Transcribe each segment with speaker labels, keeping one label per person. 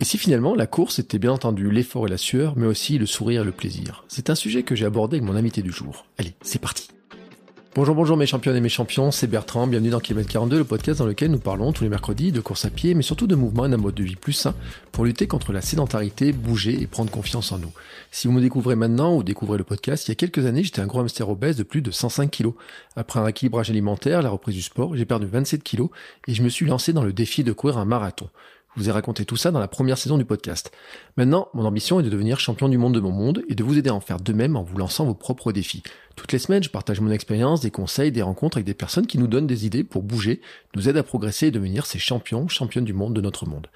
Speaker 1: Et si finalement la course était bien entendu l'effort et la sueur, mais aussi le sourire et le plaisir? C'est un sujet que j'ai abordé avec mon invité du jour. Allez, c'est parti Bonjour, bonjour mes championnes et mes champions, c'est Bertrand, bienvenue dans Kilomètre 42, le podcast dans lequel nous parlons tous les mercredis de course à pied, mais surtout de mouvement et d'un mode de vie plus sain pour lutter contre la sédentarité, bouger et prendre confiance en nous. Si vous me découvrez maintenant ou découvrez le podcast, il y a quelques années, j'étais un gros hamster obèse de plus de 105 kilos. Après un équilibrage alimentaire, la reprise du sport, j'ai perdu 27 kilos et je me suis lancé dans le défi de courir un marathon. Je vous ai raconté tout ça dans la première saison du podcast. Maintenant, mon ambition est de devenir champion du monde de mon monde et de vous aider à en faire de même en vous lançant vos propres défis. Toutes les semaines, je partage mon expérience, des conseils, des rencontres avec des personnes qui nous donnent des idées pour bouger, nous aident à progresser et devenir ces champions, championnes du monde de notre monde.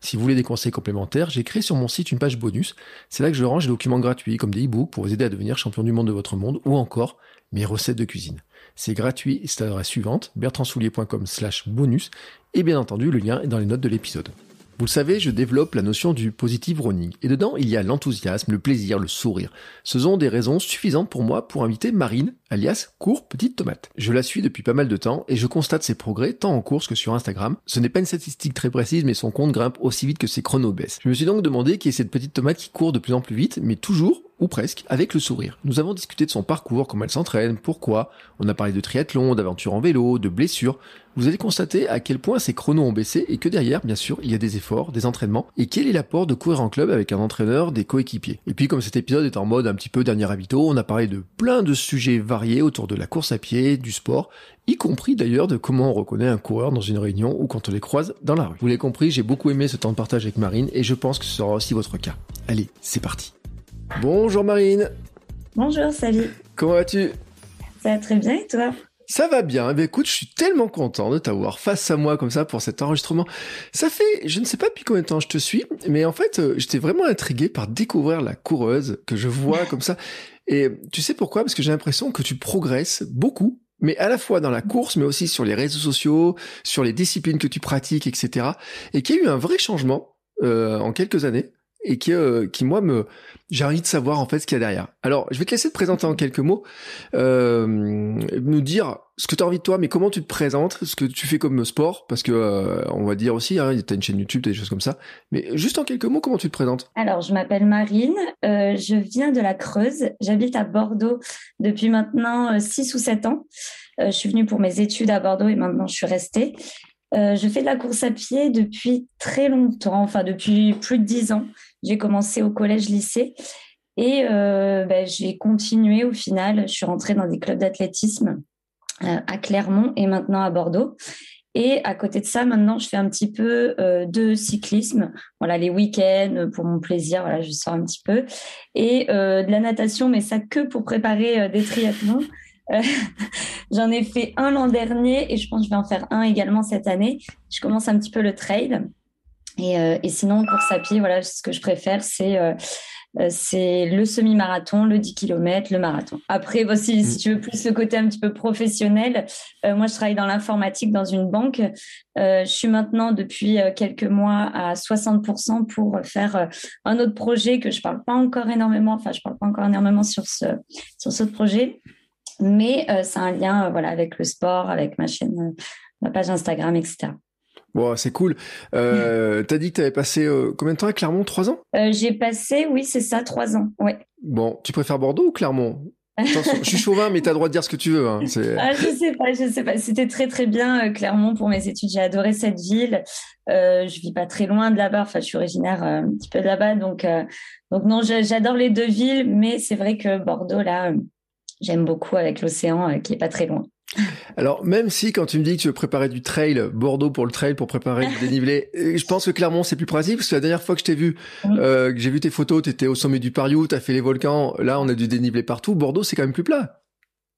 Speaker 1: Si vous voulez des conseils complémentaires, j'ai créé sur mon site une page bonus. C'est là que je range des documents gratuits comme des e-books pour vous aider à devenir champion du monde de votre monde ou encore mes recettes de cuisine. C'est gratuit c'est à l'adresse suivante, bertrandsoulier.com slash bonus et bien entendu le lien est dans les notes de l'épisode. Vous le savez, je développe la notion du positive running. Et dedans, il y a l'enthousiasme, le plaisir, le sourire. Ce sont des raisons suffisantes pour moi pour inviter Marine, alias Court Petite Tomate. Je la suis depuis pas mal de temps et je constate ses progrès tant en course que sur Instagram. Ce n'est pas une statistique très précise, mais son compte grimpe aussi vite que ses chronos baissent. Je me suis donc demandé qui est cette petite tomate qui court de plus en plus vite, mais toujours ou presque, avec le sourire. Nous avons discuté de son parcours, comment elle s'entraîne, pourquoi, on a parlé de triathlon, d'aventures en vélo, de blessures. Vous allez constater à quel point ses chronos ont baissé et que derrière, bien sûr, il y a des efforts, des entraînements, et quel est l'apport de courir en club avec un entraîneur, des coéquipiers? Et puis comme cet épisode est en mode un petit peu dernier habito, on a parlé de plein de sujets variés autour de la course à pied, du sport, y compris d'ailleurs de comment on reconnaît un coureur dans une réunion ou quand on les croise dans la rue. Vous l'avez compris, j'ai beaucoup aimé ce temps de partage avec Marine et je pense que ce sera aussi votre cas. Allez, c'est parti. Bonjour Marine.
Speaker 2: Bonjour, salut.
Speaker 1: Comment vas-tu?
Speaker 2: Ça va très bien et toi?
Speaker 1: Ça va bien. Eh bien, écoute, je suis tellement content de t'avoir face à moi comme ça pour cet enregistrement. Ça fait, je ne sais pas depuis combien de temps je te suis, mais en fait, euh, j'étais vraiment intrigué par découvrir la coureuse que je vois comme ça. Et tu sais pourquoi? Parce que j'ai l'impression que tu progresses beaucoup mais à la fois dans la course, mais aussi sur les réseaux sociaux, sur les disciplines que tu pratiques, etc. Et qu'il y a eu un vrai changement euh, en quelques années et qui, euh, qui moi me j'ai envie de savoir en fait ce qu'il y a derrière. Alors je vais te laisser te présenter en quelques mots, euh, nous dire ce que tu as envie de toi, mais comment tu te présentes, ce que tu fais comme sport, parce que euh, on va dire aussi, hein, tu as une chaîne YouTube, des choses comme ça, mais juste en quelques mots, comment tu te présentes?
Speaker 2: Alors je m'appelle Marine, je viens de la Creuse, j'habite à Bordeaux depuis maintenant 6 ou 7 ans. je suis venue pour mes études à Bordeaux et maintenant je suis restée. je fais de la course à pied depuis très longtemps, enfin depuis plus de 10 ans. J'ai commencé au collège-lycée et euh, ben, j'ai continué au final. Je suis rentrée dans des clubs d'athlétisme euh, à Clermont et maintenant à Bordeaux. Et à côté de ça, maintenant, je fais un petit peu euh, de cyclisme. Voilà, les week-ends pour mon plaisir. Voilà, je sors un petit peu et de la natation, mais ça que pour préparer des triathlons. J'en ai fait un l'an dernier et je pense que je vais en faire un également cette année. Je commence un petit peu le trail. Et, euh, et, sinon, course à pied, voilà, ce que je préfère, c'est euh, euh c'est le semi-marathon, le 10 km, le marathon. Après, bon, si, si, tu veux plus le côté un petit peu professionnel, euh, moi, je travaille dans l'informatique dans une banque. Euh, je suis maintenant depuis quelques mois à 60% pour faire un autre projet que je parle pas encore énormément. Enfin, je parle pas encore énormément sur ce sur ce projet, mais c'est un lien, voilà, avec le sport, avec ma chaîne, ma page Instagram, etc.
Speaker 1: Bon, c'est cool. Euh, T'as dit que tu avais passé euh, combien de temps à Clermont? Trois ans?
Speaker 2: Euh, J'ai passé, oui, c'est ça, trois ans. Ouais.
Speaker 1: Bon, tu préfères Bordeaux ou Clermont? Je suis chauvin, mais tu as le droit de dire ce que tu veux. Hein.
Speaker 2: Ah, je sais pas, je sais pas. C'était très très bien euh, Clermont pour mes études. J'ai adoré cette ville. Euh, je vis pas très loin de là-bas. Enfin, je suis originaire euh, un petit peu de là-bas, donc donc non, j'adore les deux villes, mais c'est vrai que Bordeaux là, j'aime beaucoup avec l'océan qui est pas très loin.
Speaker 1: Alors, même si quand tu me dis que tu veux préparer du trail, Bordeaux pour le trail, pour préparer du dénivelé, euh, je pense que Clermont c'est plus pratique parce que la dernière fois que je t'ai vu, euh, que j'ai vu tes photos, tu étais au sommet du Pariou, tu as fait les volcans, là on a du dénivelé partout. Bordeaux c'est quand même plus plat.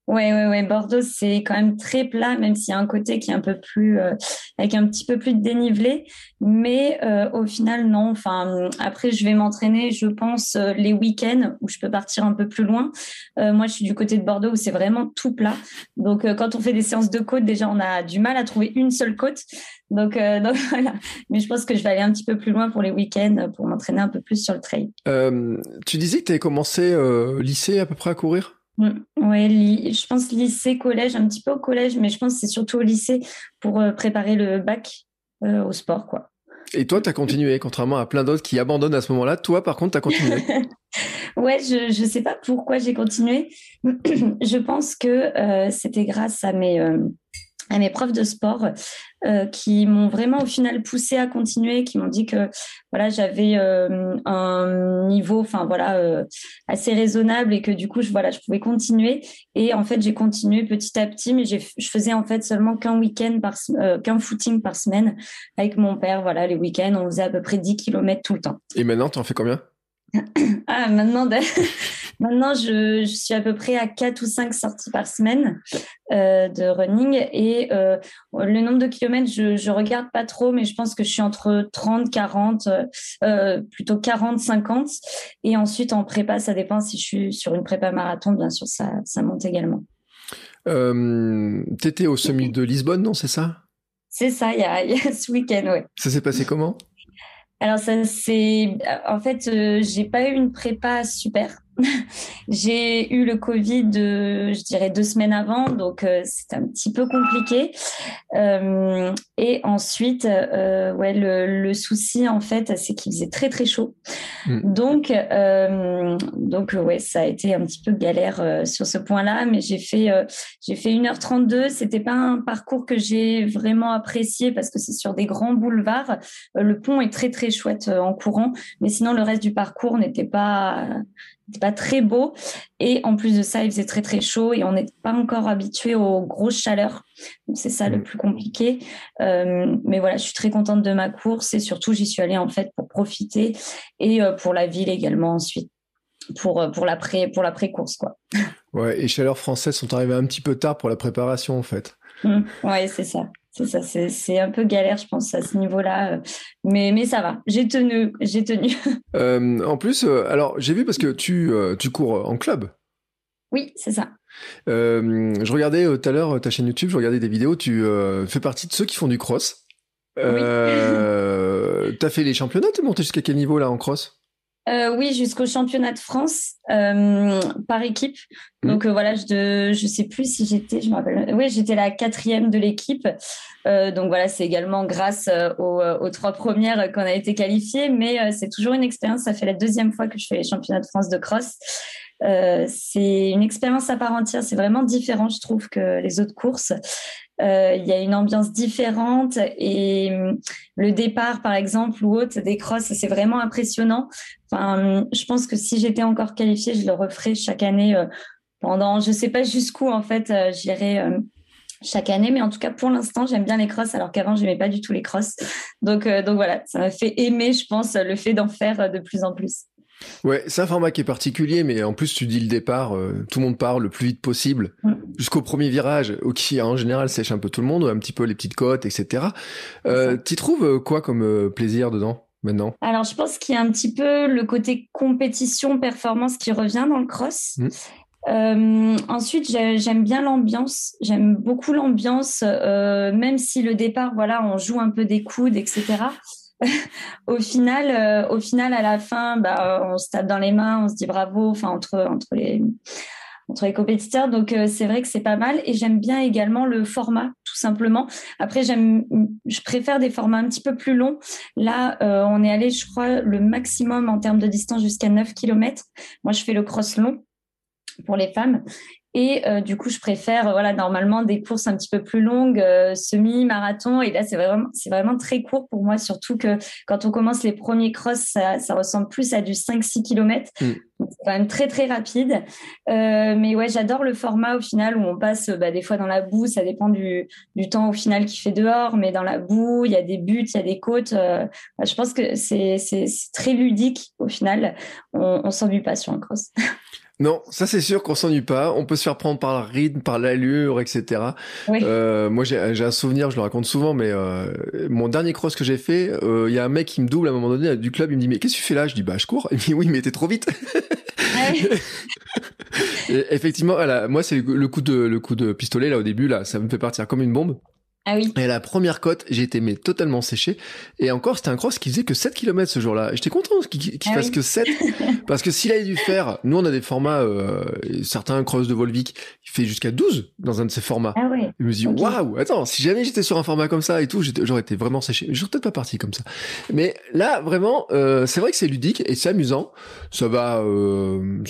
Speaker 2: Ouais, ouais, ouais. Bordeaux, c'est quand même très plat, même s'il y a un côté qui est un peu plus, euh, avec un petit peu plus de dénivelé. Mais euh, au final, non. Enfin, après, je vais m'entraîner, je pense, euh, les week-ends où je peux partir un peu plus loin. moi, je suis du côté de Bordeaux où c'est vraiment tout plat. Donc, quand on fait des séances de côte, déjà, on a du mal à trouver une seule côte. Donc, donc voilà. Mais je pense que je vais aller un petit peu plus loin pour les week-ends pour m'entraîner un peu plus sur le trail.
Speaker 1: tu disais que tu avais commencé lycée à peu près à courir?
Speaker 2: Oui, je pense lycée, collège, un petit peu au collège, mais je pense que c'est surtout au lycée pour euh, préparer le bac euh, au sport, quoi.
Speaker 1: Et toi, tu as continué, contrairement à plein d'autres qui abandonnent à ce moment-là. Toi, par contre, tu as continué.
Speaker 2: ouais, je ne sais pas pourquoi j'ai continué. je pense que euh, c'était grâce à mes, à mes profs de sport euh, qui m'ont vraiment au final poussé à continuer, qui m'ont dit que voilà j'avais euh, un niveau, enfin voilà euh, assez raisonnable et que du coup je voilà je pouvais continuer. Et en fait j'ai continué petit à petit, mais je faisais en fait seulement qu'un week-end par qu'un footing par semaine avec mon père. Voilà les week-ends on faisait à peu près 10 km tout le temps.
Speaker 1: Et maintenant tu en fais combien?
Speaker 2: Ah, maintenant, maintenant je, je, suis à peu près à 4 ou 5 sorties par semaine euh, de running. Et euh, le nombre de kilomètres, je ne regarde pas trop, mais je pense que je suis entre 30, 40, euh, plutôt 40, 50. Et ensuite, en prépa, ça dépend si je suis sur une prépa marathon, bien sûr, ça, ça monte également.
Speaker 1: Tu étais au sommet de Lisbonne, non C'est ça?
Speaker 2: C'est ça, il y a, y a ce week-end, oui.
Speaker 1: Ça s'est passé comment?
Speaker 2: Alors ça c'est en fait euh, j'ai pas eu une prépa super. j'ai eu le Covid, euh, je dirais deux semaines avant, donc euh, c'est un petit peu compliqué. Euh, et ensuite, ouais, le, le, souci en fait, c'est qu'il faisait très très chaud. Mm. Donc, donc ouais, ça a été un petit peu galère sur ce point-là, mais j'ai fait j'ai fait 1h32. C'était pas un parcours que j'ai vraiment apprécié parce que c'est sur des grands boulevards. le pont est très très chouette en courant, mais sinon le reste du parcours n'était pas c'était pas très beau. Et en plus de ça, il faisait très très chaud et on n'est pas encore habitué aux grosses chaleurs. Donc c'est ça le mm. plus compliqué. Euh, mais voilà, je suis très contente de ma course et surtout j'y suis allée en fait pour profiter et euh, pour la ville également ensuite pour euh, pour l'après pour l'après course quoi.
Speaker 1: Ouais, et chaleurs françaises sont arrivées un petit peu tard pour la préparation en fait.
Speaker 2: Mm. ouais, c'est ça. C'est ça, c'est un peu galère, je pense, à ce niveau-là. Euh, mais, mais ça va, j'ai tenu, j'ai tenu.
Speaker 1: Euh, en plus, euh, alors j'ai vu parce que tu, tu cours en club.
Speaker 2: Oui, c'est ça.
Speaker 1: je regardais tout à l'heure ta chaîne YouTube, je regardais des vidéos, tu fais partie de ceux qui font du cross. Oui. T'as fait les championnats, t'es monté jusqu'à quel niveau là en cross?
Speaker 2: Euh, oui, jusqu'au championnat de France euh, par équipe. Mmh. Donc euh, voilà, je je sais plus si j'étais, je me rappelle. Oui, j'étais la quatrième de l'équipe. donc voilà, c'est également grâce aux, aux, trois premières qu'on a été qualifiées, mais c'est toujours une expérience. Ça fait la deuxième fois que je fais les championnats de France de cross. c'est une expérience à part entière. C'est vraiment différent, je trouve, que les autres courses. Euh, il y a une ambiance différente et hum, le départ, par exemple, ou autre, des crosses, c'est vraiment impressionnant. Enfin, je pense que si j'étais encore qualifiée, je le referais chaque année euh, pendant, je sais pas jusqu'où en fait, euh, j'irai chaque année, mais en tout cas pour l'instant j'aime bien les crosses alors qu'avant j'aimais pas du tout les crosses. Donc donc voilà, ça m'a fait aimer, je pense, le fait d'en faire de plus en plus.
Speaker 1: Ouais, c'est un format qui est particulier, mais en plus tu dis le départ, euh, tout le monde part le plus vite possible mm. jusqu'au premier virage, qui en général sèche un peu tout le monde, un petit peu les petites côtes, etc. Euh, tu trouves euh, quoi comme euh, plaisir dedans maintenant?
Speaker 2: Alors je pense qu'il y a un petit peu le côté compétition, performance qui revient dans le cross. Mm. ensuite, j'aime bien l'ambiance. J'aime beaucoup l'ambiance, même si le départ, voilà, on joue un peu des coudes, etc. au final, euh, au final, à la fin, bah, on se tape dans les mains, on se dit bravo, enfin entre les compétiteurs. Donc euh, c'est vrai que c'est pas mal et j'aime bien également le format tout simplement. Après j'aime, je préfère des formats un petit peu plus longs. Là, euh, on est allé, je crois, le maximum en termes de distance jusqu'à 9 km. Moi, je fais le cross long pour les femmes et euh, du coup, je préfère, voilà, normalement des courses un petit peu plus longues, euh, semi-marathon. Et là, c'est vraiment, c'est vraiment très court pour moi, surtout que quand on commence les premiers crosses, ça, ça ressemble plus à du 5-6 km. Mm. C'est quand même très, très rapide. Euh, mais ouais, j'adore le format au final où on passe bah, des fois dans la boue. Ça dépend du, du temps au final qu'il fait dehors. Mais dans la boue, il y a des buts, il y a des côtes. Bah, je pense que c'est, c'est, très ludique au final. On, on s'ennuie pas sur un cross.
Speaker 1: Non, ça c'est sûr qu'on s'ennuie pas. On peut se faire prendre par le rythme, par l'allure, etc. Euh, moi, j'ai un souvenir, je le raconte souvent, mais euh, mon dernier cross que j'ai fait, euh, il y a un mec qui me double à un moment donné du club. Il me dit mais qu'est-ce que tu fais là? Je dis bah je cours. Il me dit oui, mais t'es trop vite. effectivement, moi c'est le coup de le coup de pistolet là au début là, ça me fait partir comme une bombe.
Speaker 2: Ah oui.
Speaker 1: Et la première côte, j'ai été mais totalement séché. Et encore, c'était un cross qui faisait que 7 km ce jour-là. J'étais content qu'il ah fasse que 7. parce que s'il avait dû faire, nous on a des formats, euh, certains cross de Volvic, il fait jusqu'à 12 dans un de ces formats.
Speaker 2: Ah oui.
Speaker 1: Je me dis, waouh, attends, si jamais j'étais sur un format comme ça et tout, j'aurais été vraiment séché. J'aurais peut-être pas parti comme ça. Mais là, vraiment, euh, c'est vrai que c'est ludique et c'est amusant. Ça va, euh,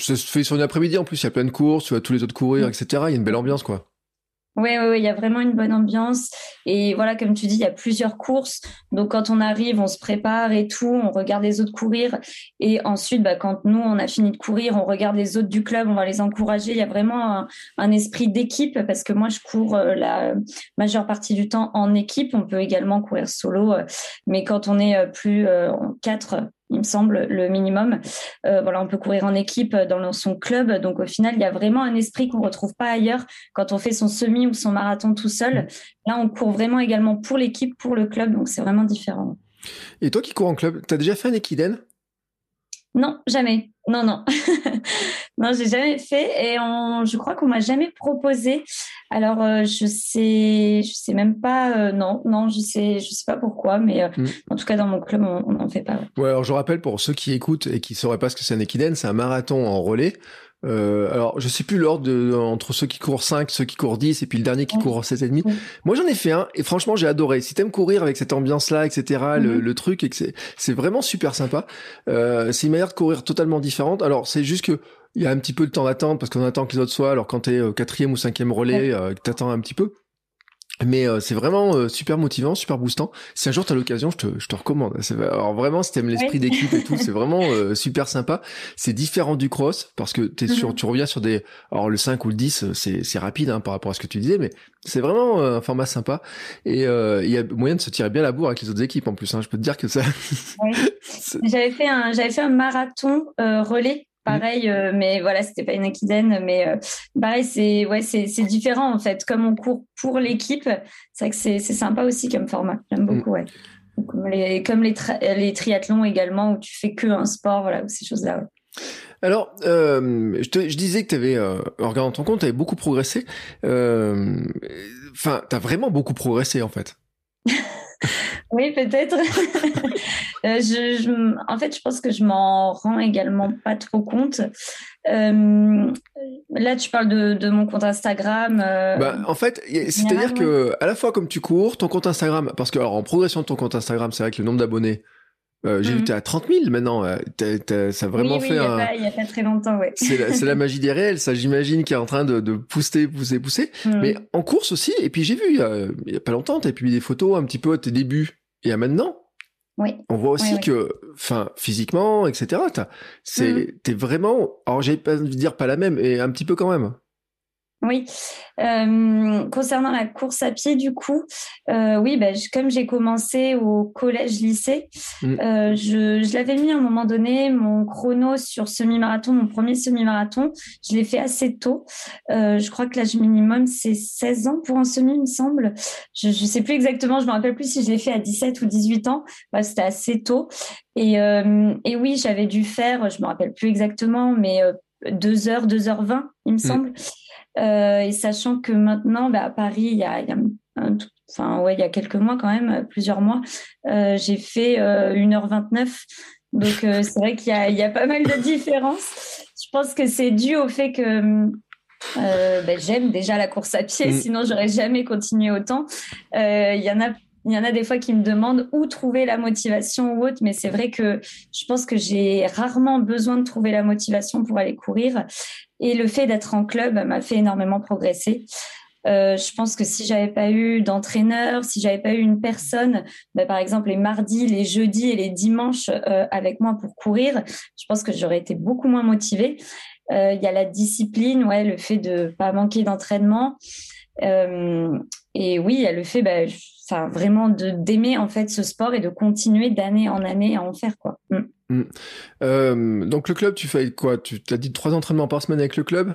Speaker 1: ça se fait sur une après-midi en plus, il y a plein de courses, tu vois tous les autres courir, etc. Il y a une belle ambiance, quoi.
Speaker 2: Oui, oui, oui, il y a vraiment une bonne ambiance. Et voilà, comme tu dis, il y a plusieurs courses. Donc, quand on arrive, on se prépare et tout, on regarde les autres courir. Et ensuite, bah, quand nous, on a fini de courir, on regarde les autres du club, on va les encourager. Il y a vraiment un, esprit d'équipe parce que moi, je cours euh, la majeure partie du temps en équipe. On peut également courir solo. Euh, mais quand on est euh, plus quatre il me semble, le minimum. Euh, voilà, on peut courir en équipe dans son club. Donc au final, il y a vraiment un esprit qu'on retrouve pas ailleurs quand on fait son semi ou son marathon tout seul. Là, on court vraiment également pour l'équipe, pour le club. Donc c'est vraiment différent.
Speaker 1: Et toi qui cours en club, tu as déjà fait un équidène
Speaker 2: non, jamais. Non, non. non, j'ai jamais fait et je crois qu'on m'a jamais proposé. Alors, euh, je sais, je sais même pas. Euh, non, non, je sais, je sais pas pourquoi, mais euh, mm. en tout cas dans mon club, on n'en fait pas.
Speaker 1: Ouais. alors je rappelle pour ceux qui écoutent et qui sauraient pas ce que c'est un équidène, c'est un marathon en relais euh, alors, je sais plus l'ordre entre ceux qui courent 5, ceux qui courent 10 et puis le dernier qui court 7,5. Moi, j'en ai fait un et franchement, j'ai adoré. Si t'aimes courir avec cette ambiance-là, etc., le, mhm. le, truc, et que c'est vraiment super sympa. Euh, c'est une manière de courir totalement différente. Alors, c'est juste que il y a un petit peu de temps d'attente parce qu'on attend que les autres soient. Alors, quand t'es au quatrième ou cinquième relais, euh, t'attends un petit peu. Mais euh, c'est vraiment euh, super motivant, super boostant. Si un jour tu as l'occasion, je te, je te recommande. Alors vraiment, si t'aimes l'esprit d'équipe et tout, c'est vraiment euh, super sympa. C'est différent du cross parce que t'es sur, mhm. tu reviens sur des, alors le 5 ou le 10, c'est, c'est rapide hein, par rapport à ce que tu disais, mais c'est vraiment un format sympa et il y a moyen de se tirer bien la bourre avec les autres équipes en plus. Hein. Je peux te dire que ça.
Speaker 2: j'avais fait un, j'avais fait un marathon relais pareil, euh, mais voilà, c'était pas une équidène, mais euh, pareil, c'est ouais, c'est différent en fait. Comme on court pour l'équipe, c'est vrai que c'est sympa aussi comme format. J'aime beaucoup, mm. ouais. Comme les, comme les, les, triathlons également, où tu fais que un sport, voilà, ces choses-là.
Speaker 1: Alors, euh, je, te, je, disais que tu avais, en regardant ton compte, tu avais beaucoup progressé. Enfin, tu as vraiment beaucoup progressé en fait.
Speaker 2: Oui, peut-être. Euh, je, en fait, je pense que je m'en rends également pas trop compte. Euh, là, tu parles de, mon compte Instagram. Euh,
Speaker 1: bah, en fait, c'est-à-dire que à la fois comme tu cours, ton compte Instagram, parce que alors, en progression de ton compte Instagram, c'est vrai que le nombre d'abonnés euh, j'ai tu à 30 000 maintenant. Euh, ça a vraiment fait
Speaker 2: il n'y a, pas très longtemps, ouais.
Speaker 1: C'est la, magie des réels, ça j'imagine, qui est en train de, de pousser, pousser, pousser. Mhm. Mais en course aussi, et puis j'ai vu, il n'y a, pas longtemps, tu as publié des photos un petit peu à tes débuts et à maintenant.
Speaker 2: Oui.
Speaker 1: On voit aussi que, enfin, physiquement, etc., c'est, mhm. t'es vraiment, alors j'ai pas envie de dire pas la même, et un petit peu quand même.
Speaker 2: Oui. Euh, concernant la course à pied, du coup, euh, oui, bah, comme j'ai commencé au collège-lycée, mm. euh, je, je l'avais mis à un moment donné, mon chrono sur semi-marathon, mon premier semi-marathon, je l'ai fait assez tôt. je crois que l'âge minimum, c'est 16 ans pour un semi, il me semble. Je ne sais plus exactement, je me rappelle plus si je l'ai fait à 17 ou 18 ans. Bah, C'était assez tôt. Et, et oui, j'avais dû faire, je me rappelle plus exactement, mais 2 heures, 2 heures 20, il me mm. semble. Euh, et sachant que maintenant, bah, à Paris, il y a, il y a enfin, ouais, il y a quelques mois quand même, plusieurs mois, euh, j'ai fait 1h29. Euh, Donc, c'est vrai qu'il y a, il y a pas mal de différences. Je pense que c'est dû au fait que ben, j'aime déjà la course à pied, mm. sinon j'aurais jamais continué autant. Il y en a il y en a des fois qui me demandent où trouver la motivation ou autre, mais c'est vrai que je pense que j'ai rarement besoin de trouver la motivation pour aller courir. Et le fait d'être en club m'a fait énormément progresser. Euh, je pense que si j'avais pas eu d'entraîneur, si j'avais pas eu une personne, bah, par exemple les mardis, les jeudis et les dimanches euh, avec moi pour courir, je pense que j'aurais été beaucoup moins motivée. Euh, il y a la discipline, ouais, le fait de pas manquer d'entraînement. Et oui, a le fait, bah, enfin vraiment de d'aimer en fait ce sport et de continuer d'année en année à en faire quoi. Mm.
Speaker 1: Euh, donc le club, tu fais quoi? Tu as dit trois entraînements par semaine avec le club?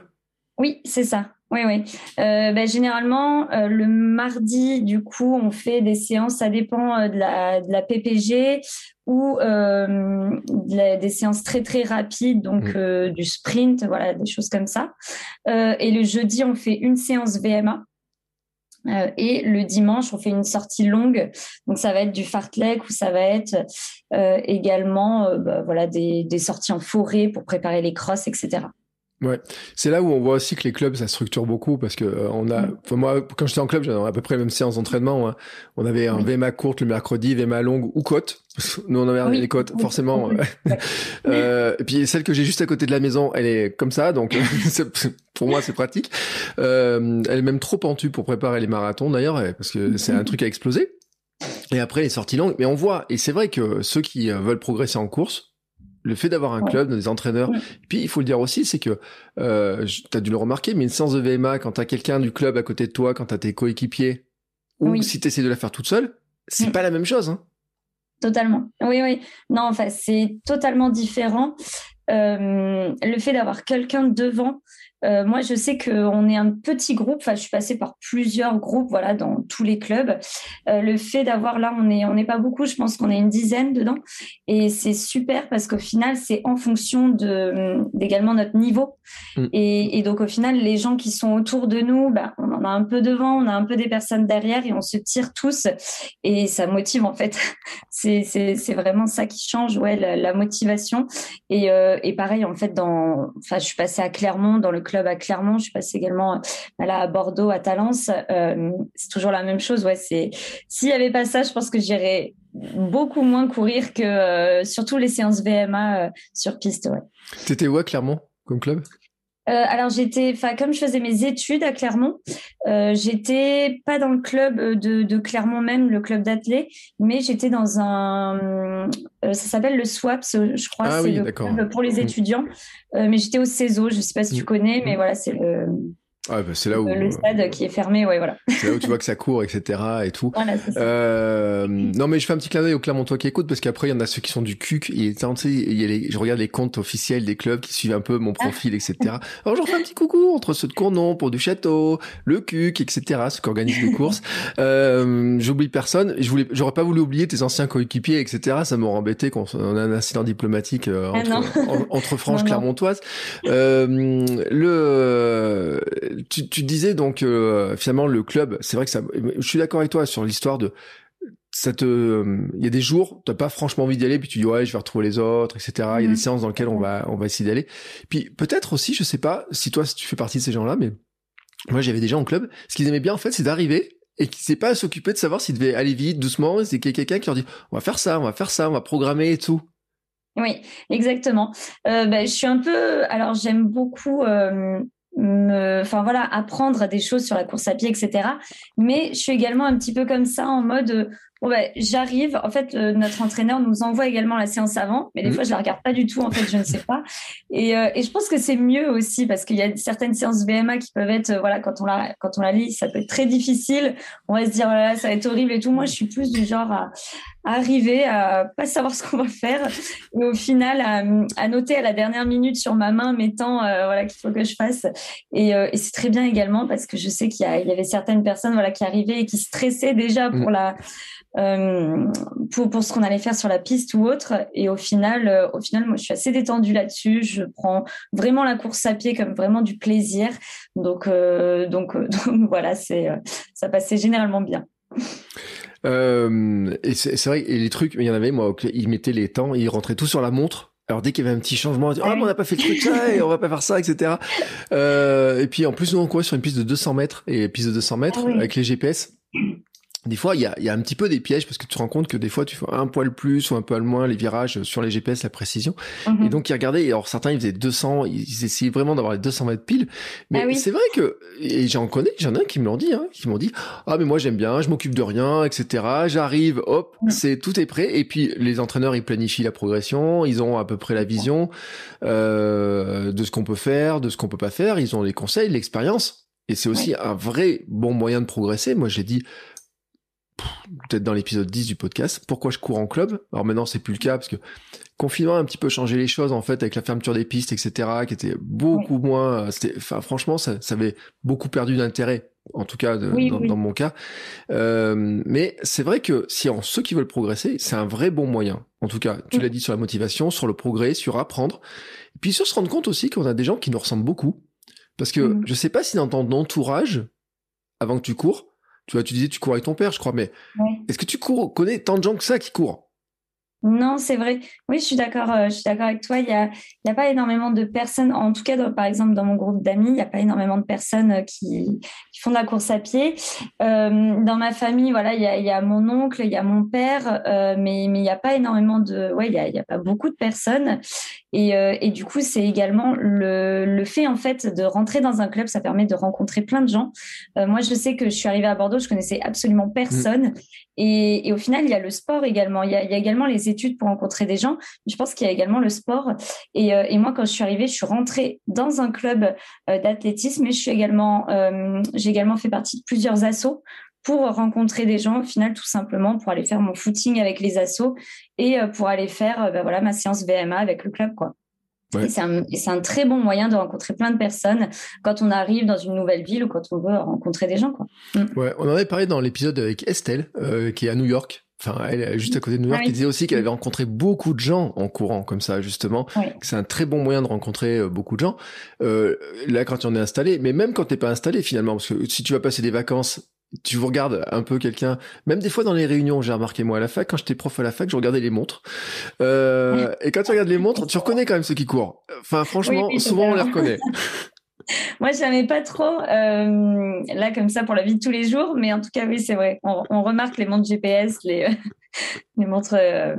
Speaker 2: Oui, c'est ça. Oui, oui. Euh, ben, généralement, euh, le mardi, du coup, on fait des séances, ça dépend euh, de, la, de la PPG ou des séances très, très rapides, donc mmh. du sprint, voilà, des choses comme ça. et le jeudi, on fait une séance VMA. Et le dimanche, on fait une sortie longue. Donc, ça va être du fartlek ou ça va être également bah, voilà, des, des sorties en forêt pour préparer les crosses, etc.
Speaker 1: Ouais, c'est là où on voit aussi que les clubs ça structure beaucoup parce que euh, on a, mm. moi quand j'étais en club j'avais à peu près la même séance d'entraînement. Hein. On avait un VMA courte le mercredi, VMA longue ou côte. Nous on avait les côtes forcément. euh, et puis celle que j'ai juste à côté de la maison, elle est comme ça donc pour moi c'est pratique. Euh, elle est même trop pentue pour préparer les marathons d'ailleurs parce que c'est un truc à exploser. Et après les sorties longues, mais on voit et c'est vrai que ceux qui euh, veulent progresser en course le fait d'avoir un club, des entraîneurs. Puis il faut le dire aussi, c'est que euh, tu as dû le remarquer, mais une séance de VMA, quand tu as quelqu'un du club à côté de toi, quand tu as tes coéquipiers, ou si tu essaies de la faire toute seule, c'est pas la même chose. Hein.
Speaker 2: Totalement. Oui, oui. Non, enfin, c'est totalement différent. Euh, le fait d'avoir quelqu'un devant, euh, moi, je sais qu'on est un petit groupe. Enfin, je suis passée par plusieurs groupes, voilà, dans tous les clubs. Euh, le fait d'avoir là, on est, on n'est pas beaucoup. Je pense qu'on est une dizaine dedans, et c'est super parce qu'au final, c'est en fonction de d'également notre niveau. Mm. Et, et, donc, au final, les gens qui sont autour de nous, bah, on en a un peu devant, on a un peu des personnes derrière, et on se tire tous, et ça motive en fait. c'est c'est vraiment ça qui change, ouais, la, motivation. Et, euh, et pareil, en fait, dans, enfin, je suis passée à Clermont dans le club à Clermont, je suis passée également euh, là, à Bordeaux, à Talence. Euh, c'est toujours la même chose. Ouais, c'est s'il y avait pas ça, je pense que j'irais beaucoup moins courir que euh, surtout les séances VMA sur piste. Ouais.
Speaker 1: T'étais où à Clermont comme club?
Speaker 2: Euh, alors j'étais, enfin comme je faisais mes études à Clermont, euh, j'étais pas dans le club de, de Clermont même, le club d'athlètes, mais j'étais dans un, euh, ça s'appelle le SWAPS, je crois, ah c'est le club pour les mmh. étudiants. mais j'étais au CESO, je sais pas si tu mmh. connais, mais mmh. voilà c'est le
Speaker 1: ah, bah, c'est là où
Speaker 2: le stade qui est fermé, ouais, voilà.
Speaker 1: C'est là où tu vois que ça court, etc. et tout. Voilà, ça. Euh, non, mais je fais un petit clin d'œil au Clermontois qui écoute parce qu'après il y en a ceux qui sont du CUC et il y a les, je regarde les comptes officiels des clubs qui suivent un peu mon profil, etc. Alors j'en fais un petit coucou entre ceux de Cournon, pour du Château, le CUC, etc. Ceux qui organisent les courses. Euh, j'oublie personne. Je voulais, j'aurais pas voulu oublier tes anciens coéquipiers, etc. Ça m'aurait embêté qu'on on a un incident diplomatique euh, ah, entre, entre franges clermontoises. Euh, le, tu, tu disais donc euh, finalement le club, c'est vrai que ça. Je suis d'accord avec toi sur l'histoire de ça te il y a des jours t'as pas franchement envie d'y aller puis tu dis ouais je vais retrouver les autres etc il y a des mhm. séances dans lesquelles on va on va essayer d'aller puis peut-être aussi je sais pas si toi si tu fais partie de ces gens là mais moi j'avais des gens en club ce qu'ils aimaient bien en fait c'est d'arriver et qui sait pas à s'occuper de savoir s'ils devaient aller vite doucement c'est quelqu'un qui leur dit on va faire ça on va faire ça on va programmer et tout
Speaker 2: oui, exactement. Euh, ben, je suis un peu. Alors, j'aime beaucoup euh, enfin voilà, apprendre des choses sur la course à pied, etc. Mais je suis également un petit peu comme ça en mode Bon ben, j'arrive. En fait, euh, notre entraîneur nous envoie également la séance avant, mais des mm. fois je la regarde pas du tout. En fait, je ne sais pas. Et, euh, et je pense que c'est mieux aussi parce qu'il y a certaines séances VMA qui peuvent être, euh, voilà, quand on la quand on la lit, ça peut être très difficile. On va se dire voilà, ça va être horrible et tout. Moi, je suis plus du genre à, arriver à pas savoir ce qu'on va faire et au final à, à, noter à la dernière minute sur ma main mes temps, voilà, qu'il faut que je fasse. Et, et c'est très bien également parce que je sais qu'il y, y, avait certaines personnes, voilà, qui arrivaient et qui stressaient déjà pour mm. la euh, pour, pour ce qu'on allait faire sur la piste ou autre. Et au final, euh, au final, moi, je suis assez détendue là-dessus. Je prends vraiment la course à pied comme vraiment du plaisir. Donc, euh, donc, donc, voilà, c'est ça passait généralement bien.
Speaker 1: Et c'est vrai, et les trucs, il y en avait, moi, ils mettaient les temps, ils rentraient tout sur la montre. Alors dès qu'il y avait un petit changement, ah, on n'a pas fait le truc ça et on va pas faire ça, etc. Euh, et puis en plus nous on courait sur une piste de 200 mètres et piste de 200 mètres ah avec les GPS des fois, il y a, y a, un petit peu des pièges parce que tu te rends compte que des fois, tu fais un poil plus ou un poil moins les virages sur les GPS, la précision. Mhm. Et donc, ils regardaient, alors certains, ils faisaient 200, ils essayaient vraiment d'avoir les 200 mètres pile. Mais ah c'est vrai que, et j'en connais, j'en ai qui me l'ont dit, hein, qui m'ont dit, ah, mais moi, j'aime bien, je m'occupe de rien, etc. J'arrive, hop, mhm. c'est, tout est prêt. Et puis, les entraîneurs, ils planifient la progression, ils ont à peu près la vision, euh, de ce qu'on peut faire, de ce qu'on peut pas faire. Ils ont les conseils, l'expérience. Et c'est aussi un vrai bon moyen de progresser. Moi, j'ai dit, peut-être dans l'épisode 10 du podcast, pourquoi je cours en club? Alors maintenant, c'est plus le cas parce que confinement a un petit peu changé les choses en fait avec la fermeture des pistes, etc., qui était beaucoup moins. C'était, enfin, franchement, ça, ça avait beaucoup perdu d'intérêt en tout cas dans, mon cas. Euh, mais c'est vrai que si en ceux qui veulent progresser, c'est un vrai bon moyen. En tout cas, tu l'as dit sur la motivation, sur le progrès, sur apprendre. Et puis sur se rendre compte aussi qu'on a des gens qui nous ressemblent beaucoup. Parce que mm. je sais pas si dans ton entourage, avant que tu cours, tu vois, tu disais tu cours avec ton père, je crois, mais est-ce que tu cours, connais tant de gens que ça qui courent
Speaker 2: non, c'est vrai. Oui, je suis d'accord. Euh, je suis d'accord avec toi. Il y a, il y a pas énormément de personnes. En tout cas, par exemple, dans mon groupe d'amis, il n'y a pas énormément de personnes euh, qui, qui, font de la course à pied. Euh, dans ma famille, voilà, il y a, il y a mon oncle, il y a mon père, euh, mais mais il n'y a pas énormément de. Ouais, il a pas beaucoup de personnes. Et, euh, et du coup, c'est également le, le fait en fait de rentrer dans un club, ça permet de rencontrer plein de gens. moi, je sais que je suis arrivée à Bordeaux, je connaissais absolument personne. Mmh. Et, et, au final, il y a le sport également. Il y a, il y a également les études pour rencontrer des gens. Je pense qu'il y a également le sport. Et, euh, et, moi, quand je suis arrivée, je suis rentrée dans un club euh, d'athlétisme et je suis également, euh, j'ai également fait partie de plusieurs assos pour rencontrer des gens, au final, tout simplement, pour aller faire mon footing avec les assos et pour aller faire ben voilà, ma séance VMA avec le club. quoi. C'est un, un, très bon moyen de rencontrer plein de personnes quand on arrive dans une nouvelle ville ou quand on veut rencontrer des gens. Quoi.
Speaker 1: Mm. Ouais, on en avait parlé dans l'épisode avec Estelle, euh, qui est à New York. Enfin, elle est juste à côté de New York, qui disait aussi qu'elle avait rencontré beaucoup de gens en courant comme ça, justement. C'est un très bon moyen de rencontrer euh, beaucoup de gens. Euh, là, quand on est installé, mais même quand t'es pas installé finalement, parce que si tu vas passer des vacances tu vous regardes un peu quelqu'un, même des fois dans les réunions, j'ai remarqué moi à la fac, quand j'étais prof à la fac, je regardais les montres. Euh, et quand tu regardes les montres, tu reconnais quand même ceux qui courent. Enfin, franchement, souvent on les reconnaît.
Speaker 2: moi, je n'aimais pas trop euh, là comme ça pour la vie de tous les jours, mais en tout cas, oui, c'est vrai. On, remarque les montres GPS, les, les montres euh,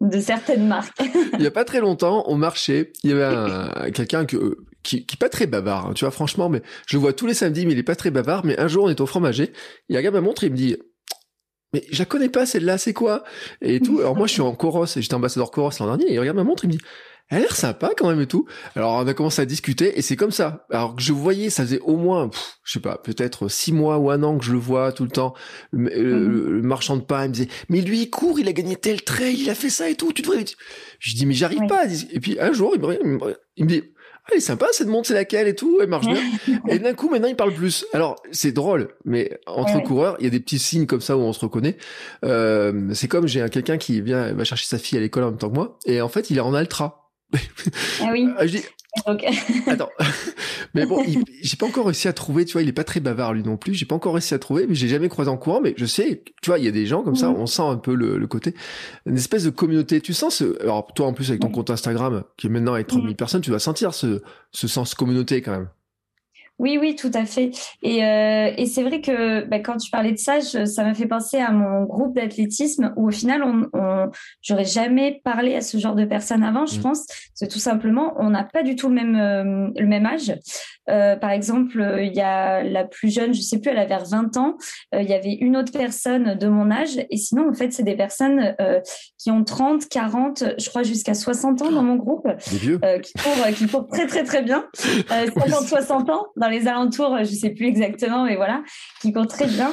Speaker 2: de certaines marques.
Speaker 1: il y a pas très longtemps, on marchait, il y avait quelqu'un que qui, qui pas très bavard, hein, tu vois, franchement, mais je le vois tous les samedis, mais il est pas très bavard, mais un jour, on est au fromager, il regarde ma montre, il me dit, mais je la connais pas, celle-là, c'est quoi? Et tout. Alors moi, je suis en Coros, et j'étais ambassadeur Coros l'an dernier, et il regarde ma montre, il me dit, elle a l'air sympa quand même et tout. Alors on a commencé à discuter et c'est comme ça. Alors que je voyais, ça faisait au moins, je sais pas, peut-être six mois ou un an que je le vois tout le temps. Le, mhm. marchand de pain, il me disait, mais lui il court, il a gagné tel trail, il a fait ça et tout. Tu devrais. Je dis mais j'arrive pas. Et puis un jour il me, il me dit, ah, elle est sympa cette montre, c'est laquelle et tout, elle marche bien. et d'un coup, maintenant, il parle plus. Alors, c'est drôle, mais entre coureurs, il y a des petits signes comme ça où on se reconnaît. Euh, c'est comme j'ai quelqu'un qui vient, va chercher sa fille à l'école en même temps que moi, et en fait, il est en ultra.
Speaker 2: Ah oui. Ah, je dis,
Speaker 1: Attends, mais bon, j'ai pas encore réussi à trouver. Tu vois, il est pas très bavard lui non plus. J'ai pas encore réussi à trouver, mais j'ai jamais croisé en courant. Mais je sais, tu vois, il y a des gens comme ça. On sent un peu le, côté, une espèce de communauté. Tu sens ce, alors toi en plus avec ton compte Instagram qui est maintenant avec 30 000 personnes, tu dois sentir ce, ce sens communauté quand même.
Speaker 2: Oui, oui, tout à fait. Et, euh, et c'est vrai que bah, quand tu parlais de ça, ça m'a fait penser à mon groupe d'athlétisme où au final, on, on j'aurais jamais parlé à ce genre de personnes avant, je mmh. pense. C'est tout simplement, on n'a pas du tout le même euh, le même âge. Euh, par exemple, il y a la plus jeune, je sais plus, elle avait 20 ans. Il y avait une autre personne de mon âge. Et sinon, en fait, c'est des personnes qui ont 30, 40, je crois jusqu'à 60 ans dans mon groupe,
Speaker 1: qui
Speaker 2: courent, qui courent très très très bien, 50, 60 ans dans les alentours, je sais plus exactement, mais voilà, qui courent très bien.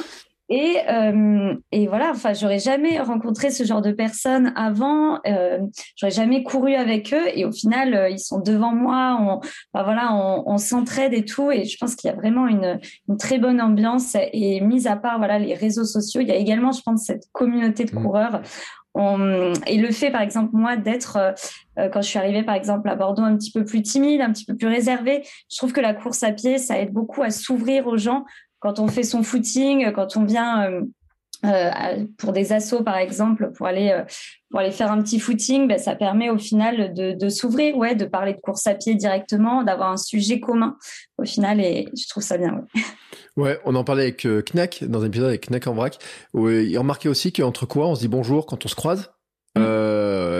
Speaker 2: Et, euh, et voilà, enfin, j'aurais jamais rencontré ce genre de personnes avant. Euh, j'aurais jamais couru avec eux. Et au final, euh, ils sont devant moi. On, voilà, on, on s'entraide et tout. Et je pense qu'il y a vraiment une, une, très bonne ambiance. Et mis à part voilà les réseaux sociaux, il y a également, je pense, cette communauté de mmh. coureurs. Et le fait, par exemple, moi, d'être, euh, quand je suis arrivée, par exemple, à Bordeaux, un petit peu plus timide, un petit peu plus réservée, je trouve que la course à pied, ça aide beaucoup à s'ouvrir aux gens. Quand on fait son footing, quand on vient euh, euh, pour des assauts par exemple, pour aller euh, pour aller faire un petit footing, ben, ça permet au final de, de s'ouvrir, ouais, de parler de course à pied directement, d'avoir un sujet commun au final, et je trouve ça bien. Ouais,
Speaker 1: ouais on en parlait avec Knack dans un épisode avec Knack en vrac, où il remarquait aussi qu'entre quoi on se dit bonjour quand on se croise. Mm. Euh,